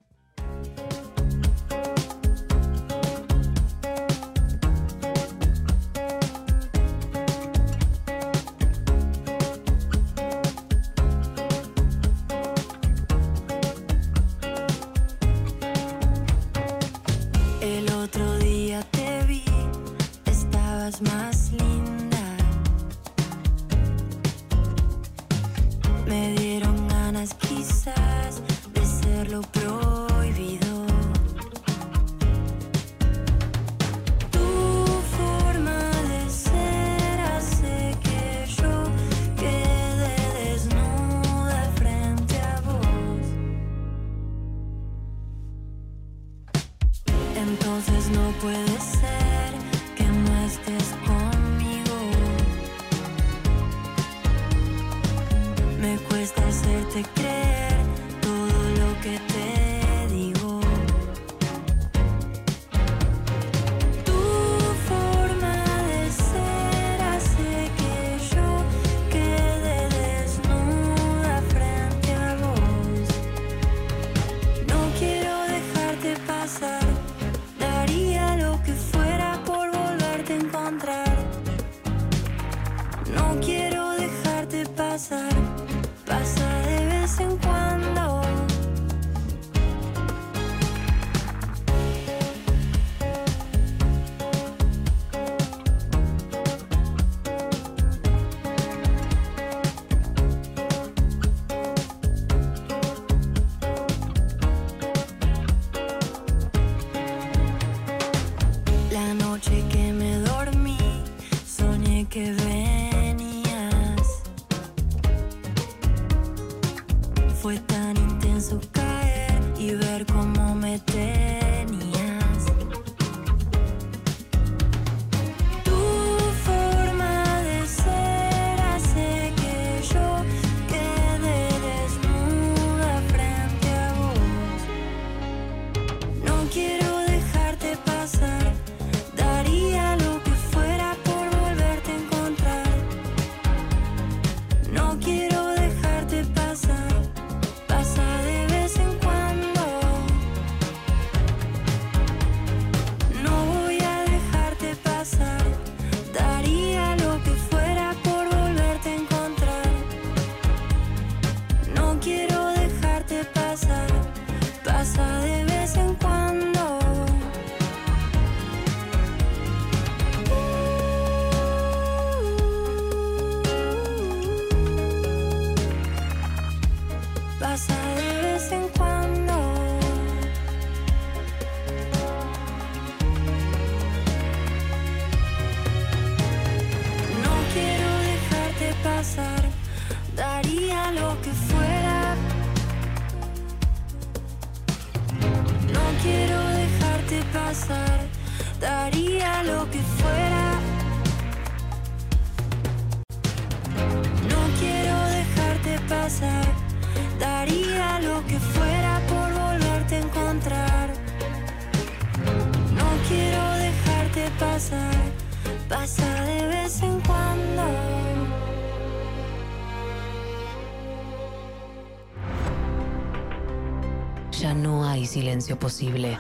Silencio posible.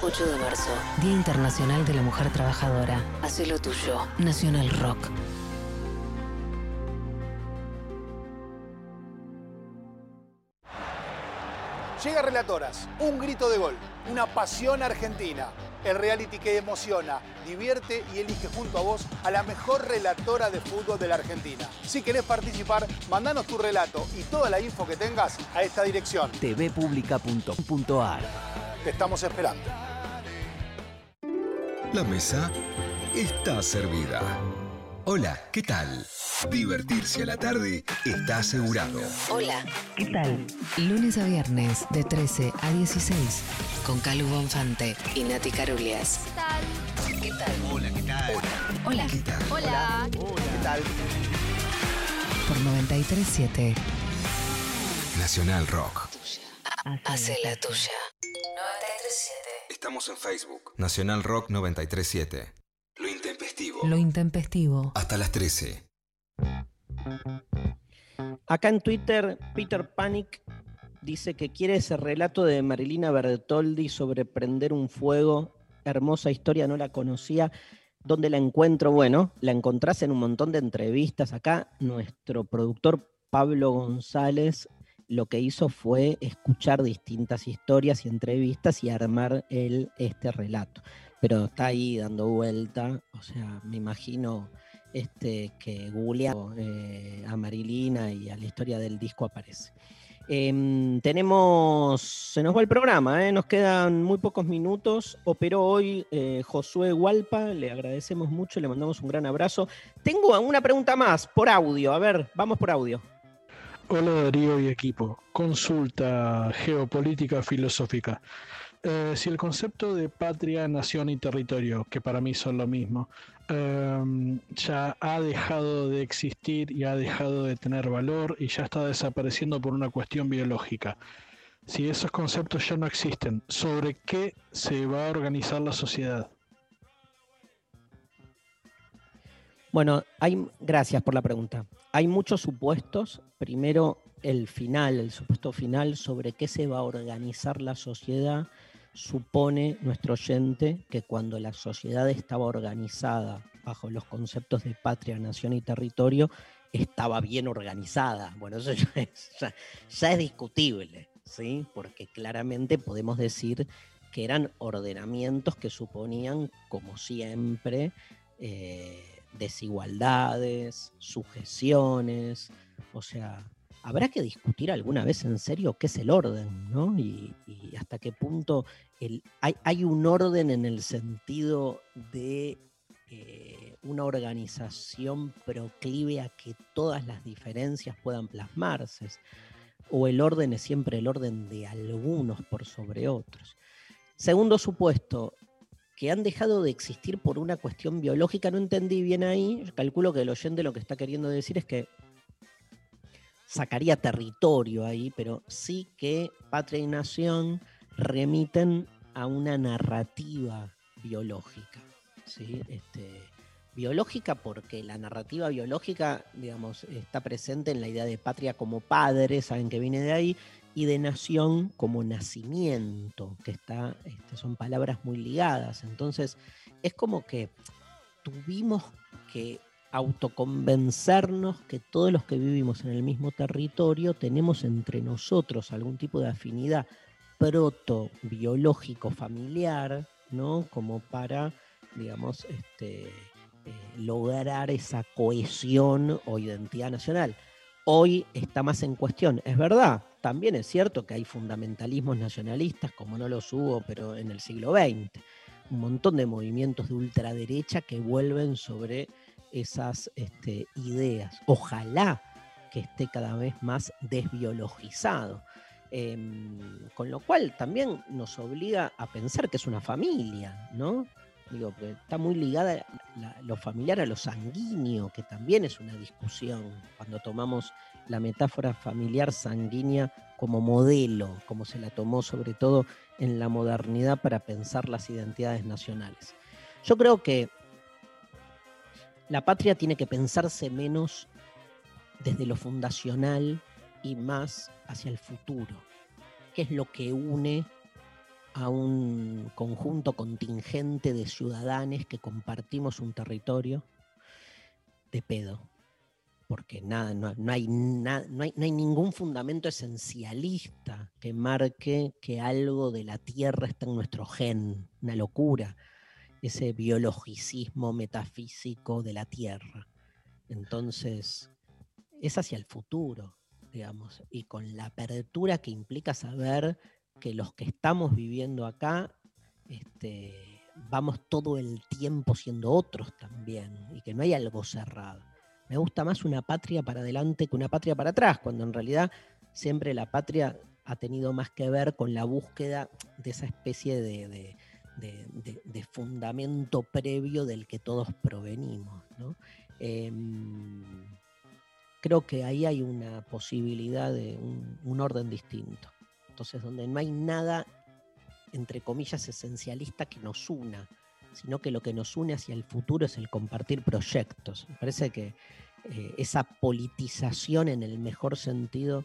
8 de marzo, Día Internacional de la Mujer Trabajadora. Hacé lo tuyo. Nacional Rock. Llega Relatoras, un grito de gol, una pasión argentina. El reality que emociona, divierte y elige junto a vos a la mejor relatora de fútbol de la Argentina. Si querés participar, mandanos tu relato y toda la info que tengas a esta dirección. tvpublica.com.ar Te estamos esperando. La mesa está servida. Hola, ¿qué tal? Divertirse a la tarde está asegurado. Hola, ¿qué tal? Lunes a viernes de 13 a 16 con Calu Bonfante y Nati Carulias. ¿Qué tal? Hola, ¿qué tal? Hola. ¿Qué tal? Hola. ¿Qué tal? Por 937 Nacional Rock. Hace la tuya. 937. Estamos en Facebook. Nacional Rock 937. Lo intempestivo. Lo intempestivo. Hasta las 13. Acá en Twitter, Peter Panic dice que quiere ese relato de Marilina Bertoldi sobre prender un fuego. Hermosa historia, no la conocía. ¿Dónde la encuentro? Bueno, la encontrás en un montón de entrevistas. Acá nuestro productor Pablo González lo que hizo fue escuchar distintas historias y entrevistas y armar él este relato. Pero está ahí dando vuelta, o sea, me imagino este, que googleando eh, a Marilina y a la historia del disco aparece. Em, tenemos, se nos va el programa, ¿eh? nos quedan muy pocos minutos. Operó hoy eh, Josué Hualpa, le agradecemos mucho, le mandamos un gran abrazo. Tengo una pregunta más por audio, a ver, vamos por audio. Hola Darío y equipo. Consulta geopolítica filosófica. Eh, si el concepto de patria, nación y territorio, que para mí son lo mismo, em, ya ha dejado de existir y ha dejado de tener valor y ya está desapareciendo por una cuestión biológica. Si esos conceptos ya no existen, ¿sobre qué se va a organizar la sociedad? Bueno, hay, gracias por la pregunta. Hay muchos supuestos. Primero, el final, el supuesto final sobre qué se va a organizar la sociedad, supone nuestro oyente que cuando la sociedad estaba organizada bajo los conceptos de patria, nación y territorio, estaba bien organizada. Bueno, eso ya es, discutible, ¿sí? Porque claramente podemos decir que eran ordenamientos que suponían, como siempre, eh, desigualdades, sujeciones, o sea, habrá que discutir alguna vez en serio qué es el orden, ¿no? Y, hasta qué punto el, hay, hay un orden en el sentido de eh, una organización proclive a que todas las diferencias puedan plasmarse, o el orden es siempre el orden de algunos por sobre otros. Segundo supuesto, que han dejado de existir por una cuestión biológica, no entendí bien ahí, calculo que el oyente lo que está queriendo decir es que sacaría territorio ahí, pero sí que patria y nación remiten a una narrativa biológica. ¿sí? Este, biológica porque la narrativa biológica, digamos, está presente en la idea de patria como padre, saben que viene de ahí, y de nación como nacimiento, que está, este, son palabras muy ligadas. Entonces, es como que tuvimos que autoconvencernos que todos los que vivimos en el mismo territorio tenemos entre nosotros algún tipo de afinidad proto-biológico familiar, ¿no? Como para, digamos, este, eh, lograr esa cohesión o identidad nacional. Hoy está más en cuestión, es verdad, también es cierto que hay fundamentalismos nacionalistas, como no los hubo, pero en el siglo XX, un montón de movimientos de ultraderecha que vuelven sobre esas este, ideas. Ojalá que esté cada vez más desbiologizado. Em, con lo cual también nos obliga a pensar que es una familia, ¿no? Digo, porque está muy ligada lo familiar a lo sanguíneo, que también es una discusión cuando tomamos la metáfora familiar sanguínea como modelo, como se la tomó sobre todo en la modernidad para pensar las identidades nacionales. Yo creo que la patria tiene que pensarse menos desde lo fundacional y más hacia el futuro, que es lo que une a un conjunto contingente de ciudadanos que compartimos un territorio de pedo. Porque nada, no, hay, no, hay, no hay ningún fundamento esencialista que marque que algo de la tierra está en nuestro gen, una locura, ese biologicismo metafísico de la tierra. Entonces, es hacia el futuro, digamos, y con la apertura que implica saber que los que estamos viviendo acá, este, vamos todo el tiempo siendo otros también, y que no hay algo cerrado. Me gusta más una patria para adelante que una patria para atrás, cuando en realidad siempre la patria ha tenido más que ver con la búsqueda de esa especie de, de- de- fundamento previo del que todos provenimos. ¿no? Em, creo que ahí hay una posibilidad de un, un orden distinto. Entonces, donde no hay nada, entre comillas, esencialista que nos una, sino que lo que nos une hacia el futuro es el compartir proyectos. Me parece que eh, esa politización en el mejor sentido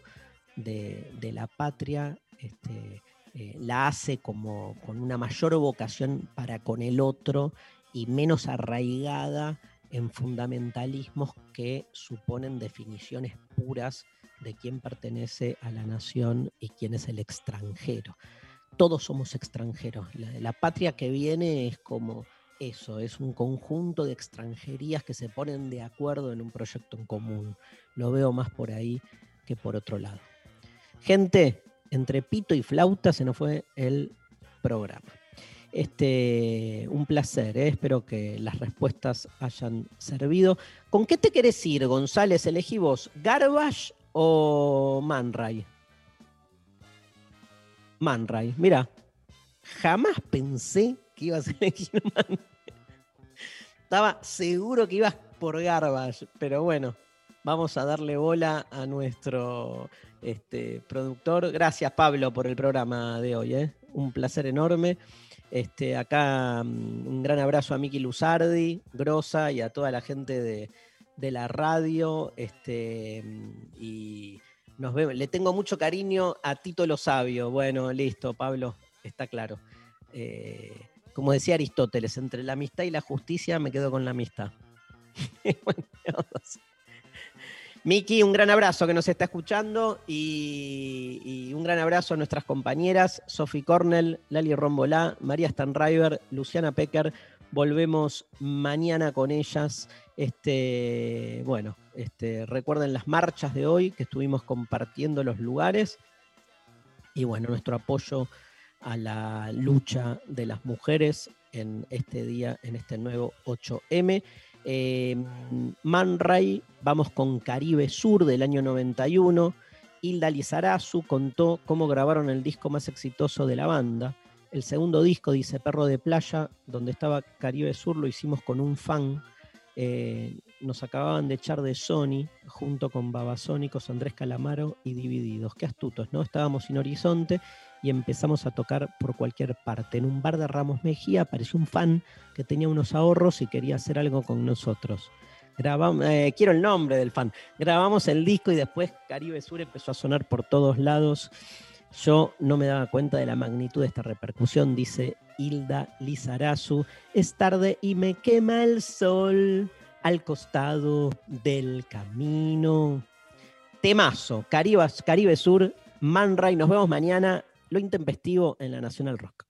de, de la patria este, eh, la hace como con una mayor vocación para con el otro y menos arraigada en fundamentalismos que suponen definiciones puras de quién pertenece a la nación y quién es el extranjero. Todos somos extranjeros. La, la patria que viene es como eso, es un conjunto de extranjerías que se ponen de acuerdo en un proyecto en común. Lo veo más por ahí que por otro lado. Gente, entre pito y flauta se nos fue el programa. Este, un placer, ¿eh? espero que las respuestas hayan servido. ¿Con qué te querés ir, González? Elegí vos, ¿Garbage o Man Ray? Man Ray, mira, jamás pensé que ibas a elegir Man Estaba seguro que ibas por Garbage, pero bueno, vamos a darle bola a nuestro este, productor. Gracias, Pablo, por el programa de hoy. ¿eh? Un placer enorme. Este, acá mm, un gran abrazo a Miki Luzardi, Grosa y a toda la gente de, la radio. Este, mm, y nos vemos. Le tengo mucho cariño a Tito Lo Sabio. Bueno, listo, Pablo, está claro. Eh, como decía Aristóteles, entre la amistad y la justicia me quedo con la amistad. [LAUGHS] Bueno. Miki, un gran abrazo que nos está escuchando y, un gran abrazo a nuestras compañeras Sophie Cornell, Lali Rombolá, María Stanriver, Luciana Pecker. Volvemos mañana con ellas. Este, bueno, este, recuerden las marchas de hoy que estuvimos compartiendo los lugares y bueno, nuestro apoyo a la lucha de las mujeres en este día, en este nuevo 8M. Eh, Man Ray, vamos con Caribe Sur del año 91. Hilda Lizarazu contó cómo grabaron el disco más exitoso de la banda. El segundo disco, dice Perro de Playa, donde estaba Caribe Sur, lo hicimos con un fan. Eh, nos acababan de echar de Sony, junto con Babasónicos, Andrés Calamaro y Divididos. Qué astutos, ¿no? Estábamos sin horizonte y empezamos a tocar por cualquier parte. En un bar de Ramos Mejía apareció un fan que tenía unos ahorros y quería hacer algo con nosotros. Grabamos, eh, quiero el nombre del fan. Grabamos el disco y después Caribe Sur empezó a sonar por todos lados. Yo no me daba cuenta de la magnitud de esta repercusión, dice Hilda Lizarazu. Es tarde y me quema el sol al costado del camino. Temazo, Caribe, Caribe Sur, Man Ray. Nos vemos mañana. Lo intempestivo en la Nacional Rock.